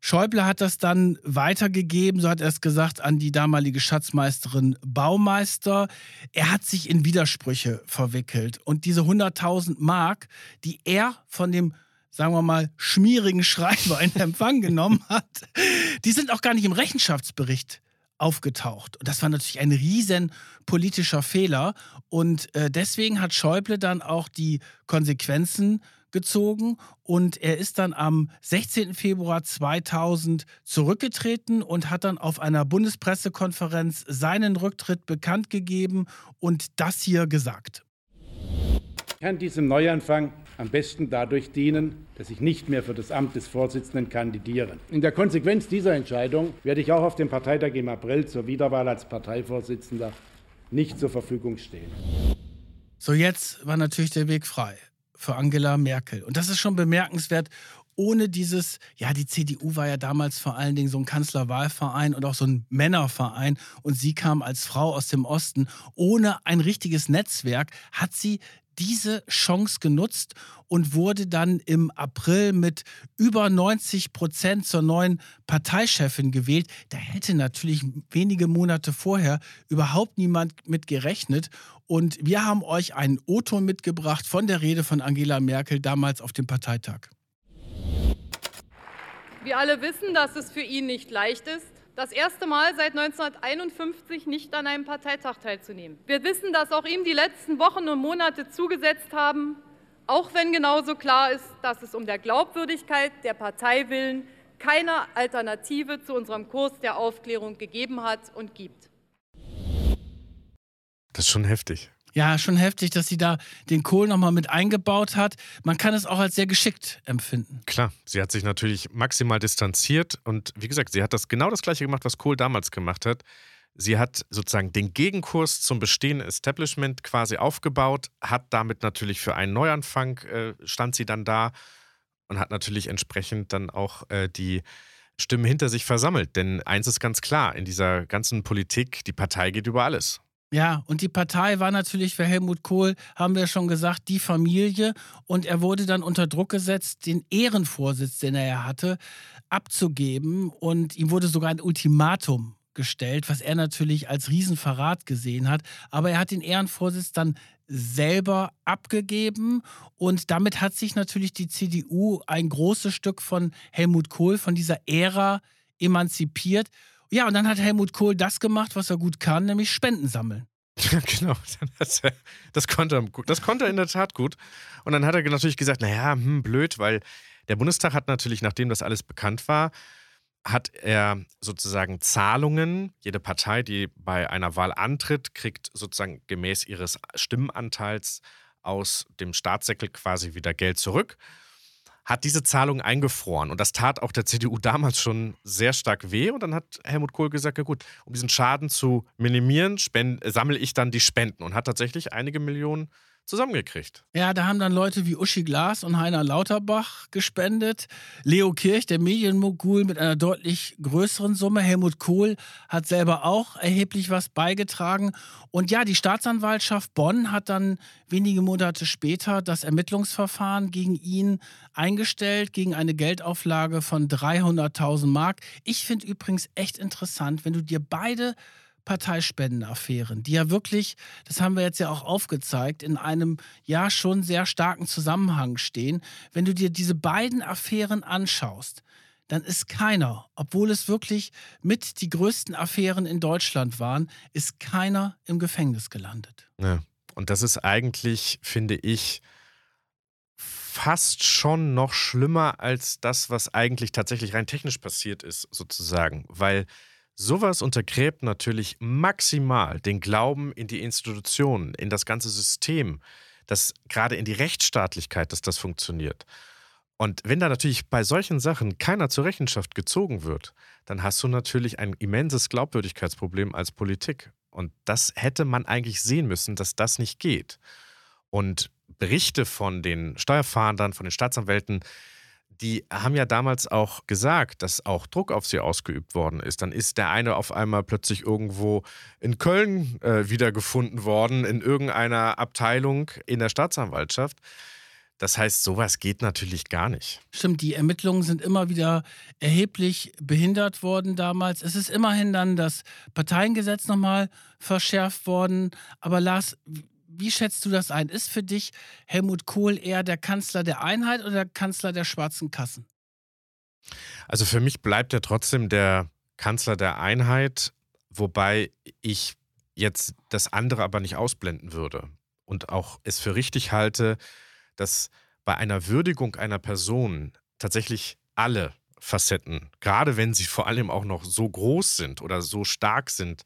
[SPEAKER 2] Schäuble hat das dann weitergegeben, so hat er es gesagt, an die damalige Schatzmeisterin Baumeister. Er hat sich in Widersprüche verwickelt. Und diese 100.000 Mark, die er von dem sagen wir mal, schmierigen Schreiber in Empfang genommen hat, die sind auch gar nicht im Rechenschaftsbericht aufgetaucht. Und das war natürlich ein riesen politischer Fehler. Und äh, deswegen hat Schäuble dann auch die Konsequenzen gezogen und er ist dann am 16. Februar 2000 zurückgetreten und hat dann auf einer Bundespressekonferenz seinen Rücktritt bekannt gegeben und das hier gesagt.
[SPEAKER 9] Ich kann diesem Neuanfang am besten dadurch dienen, dass ich nicht mehr für das Amt des Vorsitzenden kandidiere. In der Konsequenz dieser Entscheidung werde ich auch auf dem Parteitag im April zur Wiederwahl als Parteivorsitzender nicht zur Verfügung stehen.
[SPEAKER 2] So, jetzt war natürlich der Weg frei für Angela Merkel. Und das ist schon bemerkenswert. Ohne dieses, ja, die CDU war ja damals vor allen Dingen so ein Kanzlerwahlverein und auch so ein Männerverein und sie kam als Frau aus dem Osten. Ohne ein richtiges Netzwerk hat sie diese Chance genutzt und wurde dann im April mit über 90 Prozent zur neuen Parteichefin gewählt. Da hätte natürlich wenige Monate vorher überhaupt niemand mit gerechnet. Und wir haben euch einen O-Ton mitgebracht von der Rede von Angela Merkel damals auf dem Parteitag.
[SPEAKER 10] Wir alle wissen, dass es für ihn nicht leicht ist, das erste Mal seit 1951 nicht an einem Parteitag teilzunehmen. Wir wissen, dass auch ihm die letzten Wochen und Monate zugesetzt haben, auch wenn genauso klar ist, dass es um der Glaubwürdigkeit der Partei willen keine Alternative zu unserem Kurs der Aufklärung gegeben hat und gibt.
[SPEAKER 3] Das ist schon heftig.
[SPEAKER 2] Ja, schon heftig, dass sie da den Kohl nochmal mit eingebaut hat. Man kann es auch als sehr geschickt empfinden.
[SPEAKER 3] Klar, sie hat sich natürlich maximal distanziert und wie gesagt, sie hat das genau das gleiche gemacht, was Kohl damals gemacht hat. Sie hat sozusagen den Gegenkurs zum bestehenden Establishment quasi aufgebaut, hat damit natürlich für einen Neuanfang äh, stand sie dann da und hat natürlich entsprechend dann auch äh, die Stimmen hinter sich versammelt. Denn eins ist ganz klar, in dieser ganzen Politik, die Partei geht über alles.
[SPEAKER 2] Ja, und die Partei war natürlich für Helmut Kohl, haben wir schon gesagt, die Familie. Und er wurde dann unter Druck gesetzt, den Ehrenvorsitz, den er hatte, abzugeben. Und ihm wurde sogar ein Ultimatum gestellt, was er natürlich als Riesenverrat gesehen hat. Aber er hat den Ehrenvorsitz dann selber abgegeben. Und damit hat sich natürlich die CDU ein großes Stück von Helmut Kohl, von dieser Ära emanzipiert. Ja, und dann hat Helmut Kohl das gemacht, was er gut kann, nämlich Spenden sammeln.
[SPEAKER 3] Genau. Das konnte, er, das konnte er in der Tat gut. Und dann hat er natürlich gesagt, naja, hm, blöd, weil der Bundestag hat natürlich, nachdem das alles bekannt war, hat er sozusagen Zahlungen. Jede Partei, die bei einer Wahl antritt, kriegt sozusagen gemäß ihres Stimmenanteils aus dem Staatssäckel quasi wieder Geld zurück. Hat diese Zahlung eingefroren. Und das tat auch der CDU damals schon sehr stark weh. Und dann hat Helmut Kohl gesagt: Ja, gut, um diesen Schaden zu minimieren, sammle ich dann die Spenden. Und hat tatsächlich einige Millionen zusammengekriegt.
[SPEAKER 2] Ja, da haben dann Leute wie Uschi Glas und Heiner Lauterbach gespendet. Leo Kirch, der Medienmogul, mit einer deutlich größeren Summe. Helmut Kohl hat selber auch erheblich was beigetragen. Und ja, die Staatsanwaltschaft Bonn hat dann wenige Monate später das Ermittlungsverfahren gegen ihn eingestellt, gegen eine Geldauflage von 300.000 Mark. Ich finde übrigens echt interessant, wenn du dir beide Parteispendenaffären, die ja wirklich, das haben wir jetzt ja auch aufgezeigt, in einem ja schon sehr starken Zusammenhang stehen. Wenn du dir diese beiden Affären anschaust, dann ist keiner, obwohl es wirklich mit die größten Affären in Deutschland waren, ist keiner im Gefängnis gelandet.
[SPEAKER 3] Ja. Und das ist eigentlich, finde ich, fast schon noch schlimmer als das, was eigentlich tatsächlich rein technisch passiert ist, sozusagen. Weil Sowas untergräbt natürlich maximal den Glauben in die Institutionen, in das ganze System, dass gerade in die Rechtsstaatlichkeit, dass das funktioniert. Und wenn da natürlich bei solchen Sachen keiner zur Rechenschaft gezogen wird, dann hast du natürlich ein immenses Glaubwürdigkeitsproblem als Politik. Und das hätte man eigentlich sehen müssen, dass das nicht geht. Und Berichte von den Steuerfahndern, von den Staatsanwälten, die haben ja damals auch gesagt, dass auch Druck auf sie ausgeübt worden ist. Dann ist der eine auf einmal plötzlich irgendwo in Köln äh, wiedergefunden worden, in irgendeiner Abteilung in der Staatsanwaltschaft. Das heißt, sowas geht natürlich gar nicht.
[SPEAKER 2] Stimmt, die Ermittlungen sind immer wieder erheblich behindert worden damals. Es ist immerhin dann das Parteiengesetz nochmal verschärft worden. Aber Lars, wie schätzt du das ein? Ist für dich Helmut Kohl eher der Kanzler der Einheit oder der Kanzler der schwarzen Kassen?
[SPEAKER 3] Also für mich bleibt er trotzdem der Kanzler der Einheit, wobei ich jetzt das andere aber nicht ausblenden würde und auch es für richtig halte, dass bei einer Würdigung einer Person tatsächlich alle Facetten, gerade wenn sie vor allem auch noch so groß sind oder so stark sind,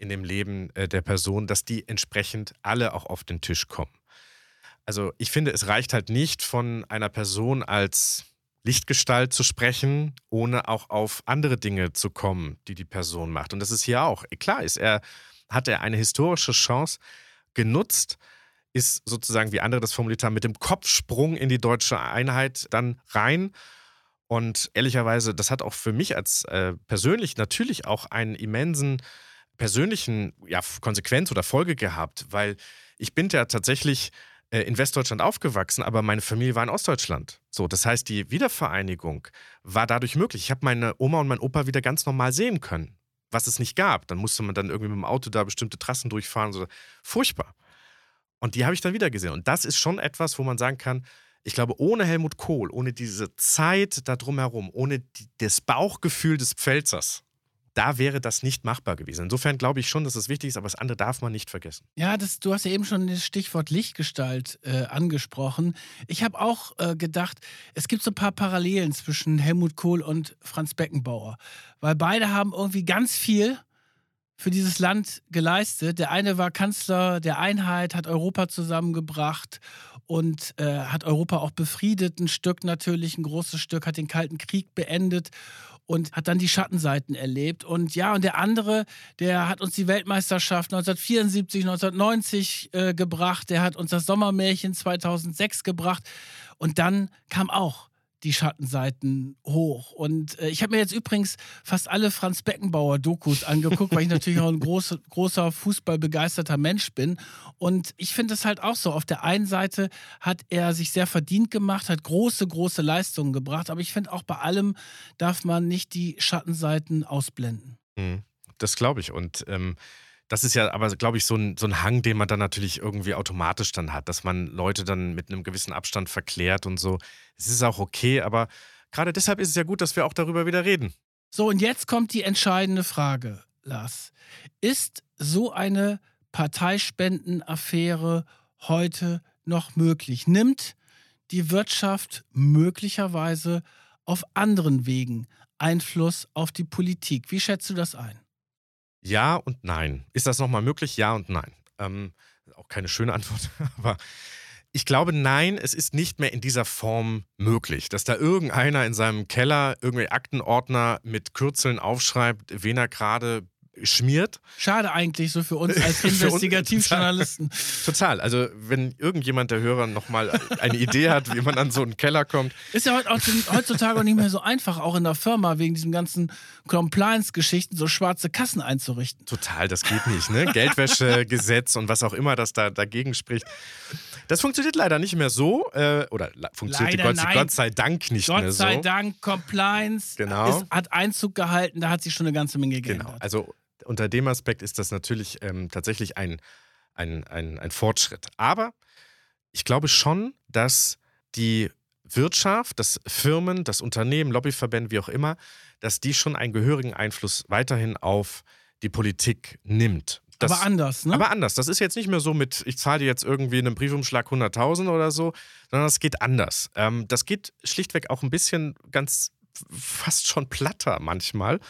[SPEAKER 3] in dem Leben äh, der Person, dass die entsprechend alle auch auf den Tisch kommen. Also ich finde, es reicht halt nicht von einer Person als Lichtgestalt zu sprechen, ohne auch auf andere Dinge zu kommen, die die Person macht. Und das ist hier auch. Klar ist er, hat er eine historische Chance genutzt, ist sozusagen, wie andere das formuliert haben, mit dem Kopfsprung in die deutsche Einheit dann rein. Und ehrlicherweise, das hat auch für mich als äh, persönlich natürlich auch einen immensen persönlichen ja, Konsequenz oder Folge gehabt, weil ich bin ja tatsächlich äh, in Westdeutschland aufgewachsen, aber meine Familie war in Ostdeutschland. So, das heißt, die Wiedervereinigung war dadurch möglich. Ich habe meine Oma und meinen Opa wieder ganz normal sehen können, was es nicht gab. Dann musste man dann irgendwie mit dem Auto da bestimmte Trassen durchfahren. So. Furchtbar. Und die habe ich dann wieder gesehen. Und das ist schon etwas, wo man sagen kann, ich glaube, ohne Helmut Kohl, ohne diese Zeit da drumherum, ohne die, das Bauchgefühl des Pfälzers, da wäre das nicht machbar gewesen. Insofern glaube ich schon, dass es wichtig ist, aber das andere darf man nicht vergessen.
[SPEAKER 2] Ja, das, du hast ja eben schon das Stichwort Lichtgestalt äh, angesprochen. Ich habe auch äh, gedacht, es gibt so ein paar Parallelen zwischen Helmut Kohl und Franz Beckenbauer, weil beide haben irgendwie ganz viel für dieses Land geleistet. Der eine war Kanzler der Einheit, hat Europa zusammengebracht und äh, hat Europa auch befriedet, ein Stück natürlich, ein großes Stück, hat den Kalten Krieg beendet und hat dann die Schattenseiten erlebt. Und ja, und der andere, der hat uns die Weltmeisterschaft 1974, 1990 äh, gebracht, der hat uns das Sommermärchen 2006 gebracht. Und dann kam auch die Schattenseiten hoch. Und äh, ich habe mir jetzt übrigens fast alle Franz Beckenbauer-Dokus angeguckt, weil ich natürlich auch ein groß, großer Fußballbegeisterter Mensch bin. Und ich finde es halt auch so. Auf der einen Seite hat er sich sehr verdient gemacht, hat große, große Leistungen gebracht. Aber ich finde auch bei allem darf man nicht die Schattenseiten ausblenden.
[SPEAKER 3] Mhm. Das glaube ich. Und ähm, das ist ja aber, glaube ich, so ein, so ein Hang, den man dann natürlich irgendwie automatisch dann hat, dass man Leute dann mit einem gewissen Abstand verklärt und so. Es ist auch okay, aber gerade deshalb ist es ja gut, dass wir auch darüber wieder reden.
[SPEAKER 2] So, und jetzt kommt die entscheidende Frage, Lars. Ist so eine Parteispendenaffäre heute noch möglich? Nimmt die Wirtschaft möglicherweise auf anderen Wegen Einfluss auf die Politik? Wie schätzt du das ein?
[SPEAKER 3] Ja und nein. Ist das nochmal möglich? Ja und nein. Ähm, auch keine schöne Antwort, aber ich glaube, nein, es ist nicht mehr in dieser Form möglich, dass da irgendeiner in seinem Keller irgendwelche Aktenordner mit Kürzeln aufschreibt, wen er gerade schmiert.
[SPEAKER 2] Schade eigentlich so für uns als Investigativjournalisten.
[SPEAKER 3] Total. Also wenn irgendjemand der Hörer nochmal eine Idee hat, wie man an so einen Keller kommt.
[SPEAKER 2] Ist ja heutzutage auch nicht mehr so einfach, auch in der Firma wegen diesen ganzen Compliance-Geschichten so schwarze Kassen einzurichten.
[SPEAKER 3] Total, das geht nicht. Ne? Geldwäschegesetz und was auch immer das da dagegen spricht. Das funktioniert leider nicht mehr so. Äh, oder funktioniert Gott, Gott, sei Dank nicht
[SPEAKER 2] Gott
[SPEAKER 3] mehr so.
[SPEAKER 2] Gott sei Dank, Compliance
[SPEAKER 3] genau.
[SPEAKER 2] ist, hat Einzug gehalten, da hat sich schon eine ganze Menge geändert. Genau,
[SPEAKER 3] also unter dem Aspekt ist das natürlich ähm, tatsächlich ein, ein, ein, ein Fortschritt. Aber ich glaube schon, dass die Wirtschaft, dass Firmen, das Unternehmen, Lobbyverbände, wie auch immer, dass die schon einen gehörigen Einfluss weiterhin auf die Politik nimmt. Das,
[SPEAKER 2] aber anders, ne?
[SPEAKER 3] Aber anders. Das ist jetzt nicht mehr so mit, ich zahle dir jetzt irgendwie in einem Briefumschlag 100.000 oder so, sondern das geht anders. Ähm, das geht schlichtweg auch ein bisschen ganz fast schon platter manchmal,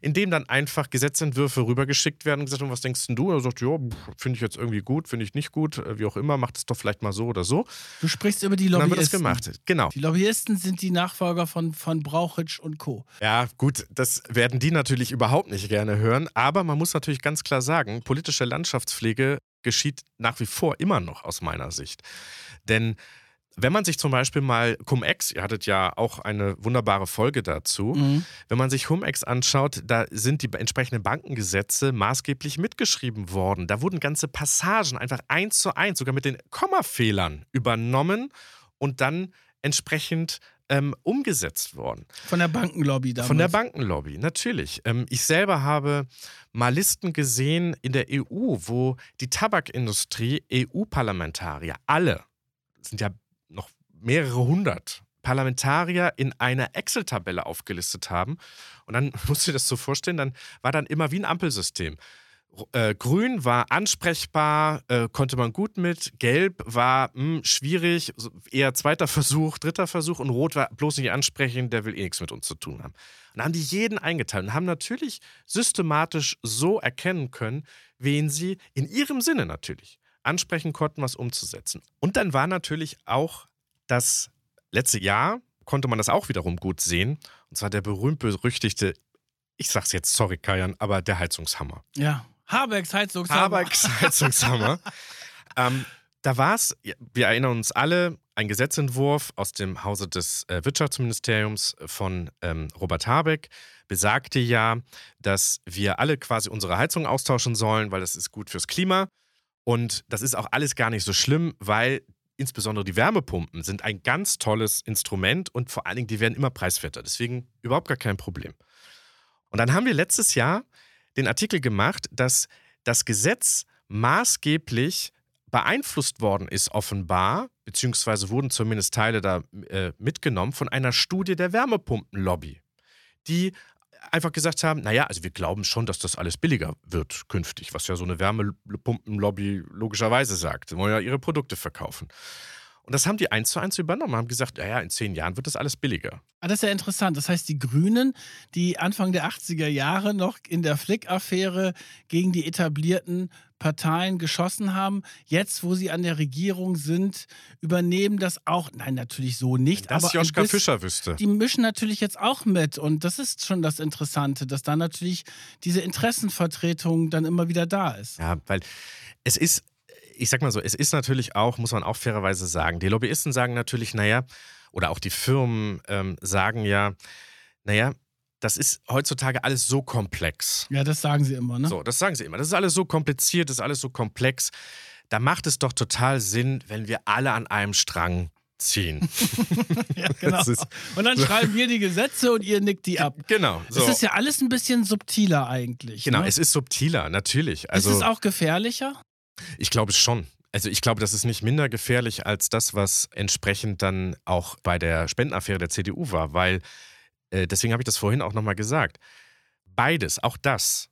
[SPEAKER 3] indem dann einfach Gesetzentwürfe rübergeschickt werden und gesagt, und was denkst du? Er sagt, ja, finde ich jetzt irgendwie gut, finde ich nicht gut, äh, wie auch immer, macht es doch vielleicht mal so oder so.
[SPEAKER 2] Du sprichst über die Lobbyisten.
[SPEAKER 3] Und dann wird das gemacht, genau.
[SPEAKER 2] Die Lobbyisten sind die Nachfolger von, von Brauchitsch und Co.
[SPEAKER 3] Ja, gut, das werden die natürlich überhaupt nicht gerne hören, aber man muss natürlich ganz klar sagen, politische Landschaftspflege geschieht nach wie vor immer noch aus meiner Sicht. Denn wenn man sich zum Beispiel mal Cum-Ex, ihr hattet ja auch eine wunderbare Folge dazu, mhm. wenn man sich Cum-Ex anschaut, da sind die entsprechenden Bankengesetze maßgeblich mitgeschrieben worden. Da wurden ganze Passagen einfach eins zu eins, sogar mit den Kommafehlern übernommen und dann entsprechend ähm, umgesetzt worden.
[SPEAKER 2] Von der Bankenlobby damals.
[SPEAKER 3] Von der Bankenlobby, natürlich. Ähm, ich selber habe mal Listen gesehen in der EU, wo die Tabakindustrie, EU-Parlamentarier, alle, sind ja mehrere hundert Parlamentarier in einer Excel-Tabelle aufgelistet haben. Und dann musst du dir das so vorstellen, dann war dann immer wie ein Ampelsystem. Äh, grün war ansprechbar, äh, konnte man gut mit. Gelb war mh, hm, schwierig, eher zweiter Versuch, dritter Versuch. Und Rot war bloß nicht ansprechend, der will eh nichts mit uns zu tun haben. Und haben die jeden eingeteilt und haben natürlich systematisch so erkennen können, wen sie in ihrem Sinne natürlich ansprechen konnten, was umzusetzen. Und dann war natürlich auch das letzte Jahr, konnte man das auch wiederum gut sehen. Und zwar der berühmt-berüchtigte, ich sag's jetzt, sorry, Kajan, aber der Heizungshammer.
[SPEAKER 2] Ja, Habecks Heizungshammer.
[SPEAKER 3] Habecks Heizungshammer. ähm, da war es, wir erinnern uns alle, ein Gesetzentwurf aus dem Hause des äh, Wirtschaftsministeriums von ähm, Robert Habeck besagte ja, dass wir alle quasi unsere Heizung austauschen sollen, weil das ist gut fürs Klima. Und das ist auch alles gar nicht so schlimm, weil insbesondere die Wärmepumpen sind ein ganz tolles Instrument und vor allen Dingen, die werden immer preiswerter. Deswegen überhaupt gar kein Problem. Und dann haben wir letztes Jahr den Artikel gemacht, dass das Gesetz maßgeblich beeinflusst worden ist, offenbar, beziehungsweise wurden zumindest Teile da äh, mitgenommen von einer Studie der Wärmepumpenlobby, die einfach gesagt haben, naja, also wir glauben schon, dass das alles billiger wird künftig, was ja so eine Wärmepumpenlobby logischerweise sagt. Sie wollen ja ihre Produkte verkaufen. Und das haben die eins zu eins übernommen, haben gesagt, ja, ja, in zehn Jahren wird das alles billiger.
[SPEAKER 2] Ah, das ist ja interessant. Das heißt, die Grünen, die Anfang der 80er Jahre noch in der Flick-Affäre gegen die etablierten Parteien geschossen haben, jetzt, wo sie an der Regierung sind, übernehmen das auch. Nein, natürlich so nicht.
[SPEAKER 3] Das
[SPEAKER 2] aber
[SPEAKER 3] Joschka bisschen, Fischer wüsste.
[SPEAKER 2] Die mischen natürlich jetzt auch mit. Und das ist schon das Interessante, dass da natürlich diese Interessenvertretung dann immer wieder da ist.
[SPEAKER 3] Ja, weil es ist ich sag mal so, es ist natürlich auch, muss man auch fairerweise sagen, die Lobbyisten sagen natürlich, naja, oder auch die Firmen ähm, sagen ja, naja, das ist heutzutage alles so komplex.
[SPEAKER 2] Ja, das sagen sie immer, ne?
[SPEAKER 3] So, das sagen sie immer. Das ist alles so kompliziert, das ist alles so komplex. Da macht es doch total Sinn, wenn wir alle an einem Strang ziehen.
[SPEAKER 2] ja, genau. und dann schreiben wir die Gesetze und ihr nickt die ab.
[SPEAKER 3] Genau.
[SPEAKER 2] So. Es ist ja alles ein bisschen subtiler eigentlich.
[SPEAKER 3] Genau,
[SPEAKER 2] ne?
[SPEAKER 3] es ist subtiler, natürlich. Also,
[SPEAKER 2] ist es auch gefährlicher?
[SPEAKER 3] Ich glaube schon. Also ich glaube, das ist nicht minder gefährlich als das, was entsprechend dann auch bei der Spendenaffäre der CDU war, weil, äh, deswegen habe ich das vorhin auch nochmal gesagt, beides, auch das,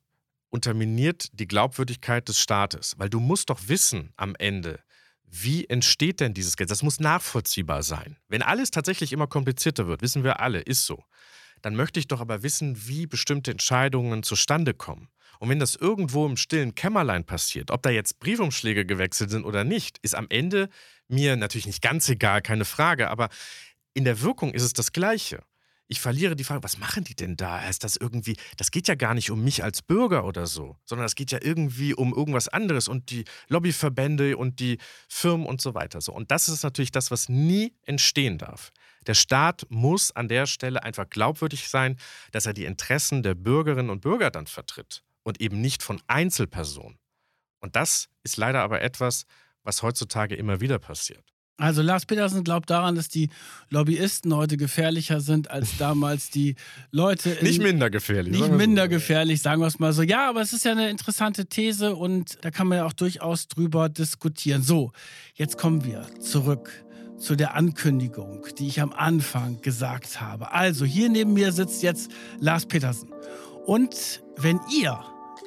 [SPEAKER 3] unterminiert die Glaubwürdigkeit des Staates, weil du musst doch wissen am Ende, wie entsteht denn dieses Geld? Das muss nachvollziehbar sein. Wenn alles tatsächlich immer komplizierter wird, wissen wir alle, ist so. Dann möchte ich doch aber wissen, wie bestimmte Entscheidungen zustande kommen. Und wenn das irgendwo im stillen Kämmerlein passiert, ob da jetzt Briefumschläge gewechselt sind oder nicht, ist am Ende mir natürlich nicht ganz egal, keine Frage, aber in der Wirkung ist es das Gleiche ich verliere die Frage, was machen die denn da? Ist das irgendwie, das geht ja gar nicht um mich als Bürger oder so, sondern das geht ja irgendwie um irgendwas anderes und die Lobbyverbände und die Firmen und so weiter. Und das ist natürlich das, was nie entstehen darf. Der Staat muss an der Stelle einfach glaubwürdig sein, dass er die Interessen der Bürgerinnen und Bürger dann vertritt und eben nicht von Einzelpersonen. Und das ist leider aber etwas, was heutzutage immer wieder passiert.
[SPEAKER 2] Also Lars Petersen glaubt daran, dass die Lobbyisten heute gefährlicher sind als damals die Leute.
[SPEAKER 3] In, nicht minder gefährlich.
[SPEAKER 2] Nicht minder so. gefährlich, sagen wir es mal so. Ja, aber es ist ja eine interessante These und da kann man ja auch durchaus drüber diskutieren. So, jetzt kommen wir zurück zu der Ankündigung, die ich am Anfang gesagt habe. Also, hier neben mir sitzt jetzt Lars Petersen. Und wenn ihr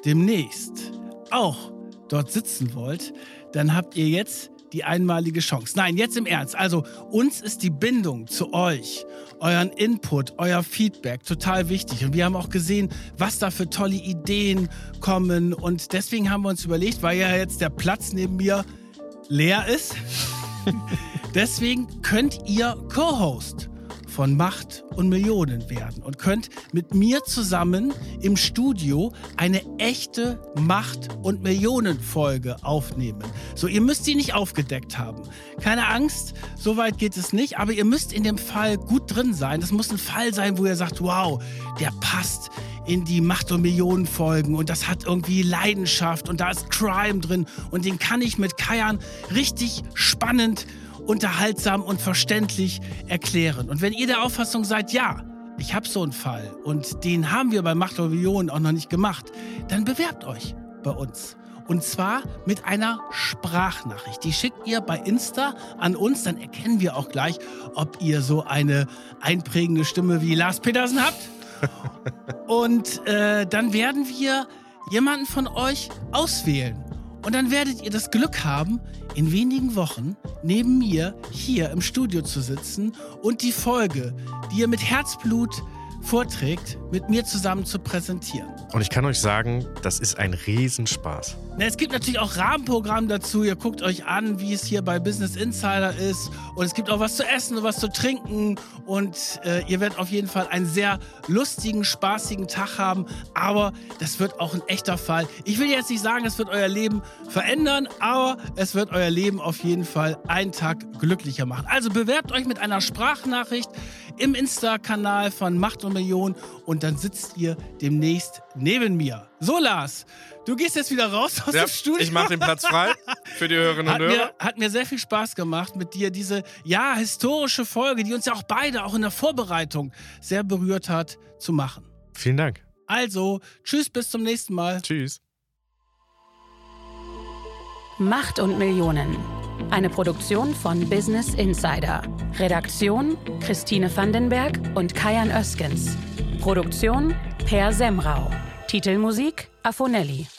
[SPEAKER 2] demnächst auch dort sitzen wollt, dann habt ihr jetzt die einmalige Chance. Nein, jetzt im Ernst. Also uns ist die Bindung zu euch, euren Input, euer Feedback total wichtig. Und wir haben auch gesehen, was da für tolle Ideen kommen. Und deswegen haben wir uns überlegt, weil ja jetzt der Platz neben mir leer ist, deswegen könnt ihr Co-Host von Macht und Millionen werden und könnt mit mir zusammen im Studio eine echte Macht- und Millionen-Folge aufnehmen. So, ihr müsst sie nicht aufgedeckt haben. Keine Angst, so weit geht es nicht, aber ihr müsst in dem Fall gut drin sein. Das muss ein Fall sein, wo ihr sagt, wow, der passt in die Macht- und Millionen-Folgen und das hat irgendwie Leidenschaft und da ist Crime drin und den kann ich mit Kajan richtig spannend unterhaltsam und verständlich erklären. Und wenn ihr der Auffassung seid, ja, ich habe so einen Fall und den haben wir bei Macht oder Millionen auch noch nicht gemacht, dann bewerbt euch bei uns. Und zwar mit einer Sprachnachricht. Die schickt ihr bei Insta an uns, dann erkennen wir auch gleich, ob ihr so eine einprägende Stimme wie Lars Petersen habt. Und äh, dann werden wir jemanden von euch auswählen. Und dann werdet ihr das Glück haben, in wenigen Wochen neben mir hier im Studio zu sitzen und die Folge, die ihr mit Herzblut vorträgt, mit mir zusammen zu präsentieren.
[SPEAKER 3] Und ich kann euch sagen, das ist ein Riesenspaß.
[SPEAKER 2] Es gibt natürlich auch Rahmenprogramm dazu. Ihr guckt euch an, wie es hier bei Business Insider ist. Und es gibt auch was zu essen und was zu trinken. Und äh, ihr werdet auf jeden Fall einen sehr lustigen, spaßigen Tag haben. Aber das wird auch ein echter Fall. Ich will jetzt nicht sagen, es wird euer Leben verändern, aber es wird euer Leben auf jeden Fall einen Tag glücklicher machen. Also bewerbt euch mit einer Sprachnachricht im Insta-Kanal von Macht und Million und dann sitzt ihr demnächst neben mir. So, Lars, du gehst jetzt wieder raus aus
[SPEAKER 3] ja,
[SPEAKER 2] dem Studio.
[SPEAKER 3] Ich mache den Platz frei für die Hörerinnen
[SPEAKER 2] hat
[SPEAKER 3] und Hörer.
[SPEAKER 2] Mir, hat mir sehr viel Spaß gemacht mit dir, diese, ja, historische Folge, die uns ja auch beide, auch in der Vorbereitung, sehr berührt hat, zu machen.
[SPEAKER 3] Vielen Dank.
[SPEAKER 2] Also, tschüss, bis zum nächsten Mal.
[SPEAKER 3] Tschüss.
[SPEAKER 1] Macht und Millionen. Eine Produktion von Business Insider. Redaktion Christine Vandenberg und Kajan Öskens. Produktion Per Semrau. Titelmusik Afonelli.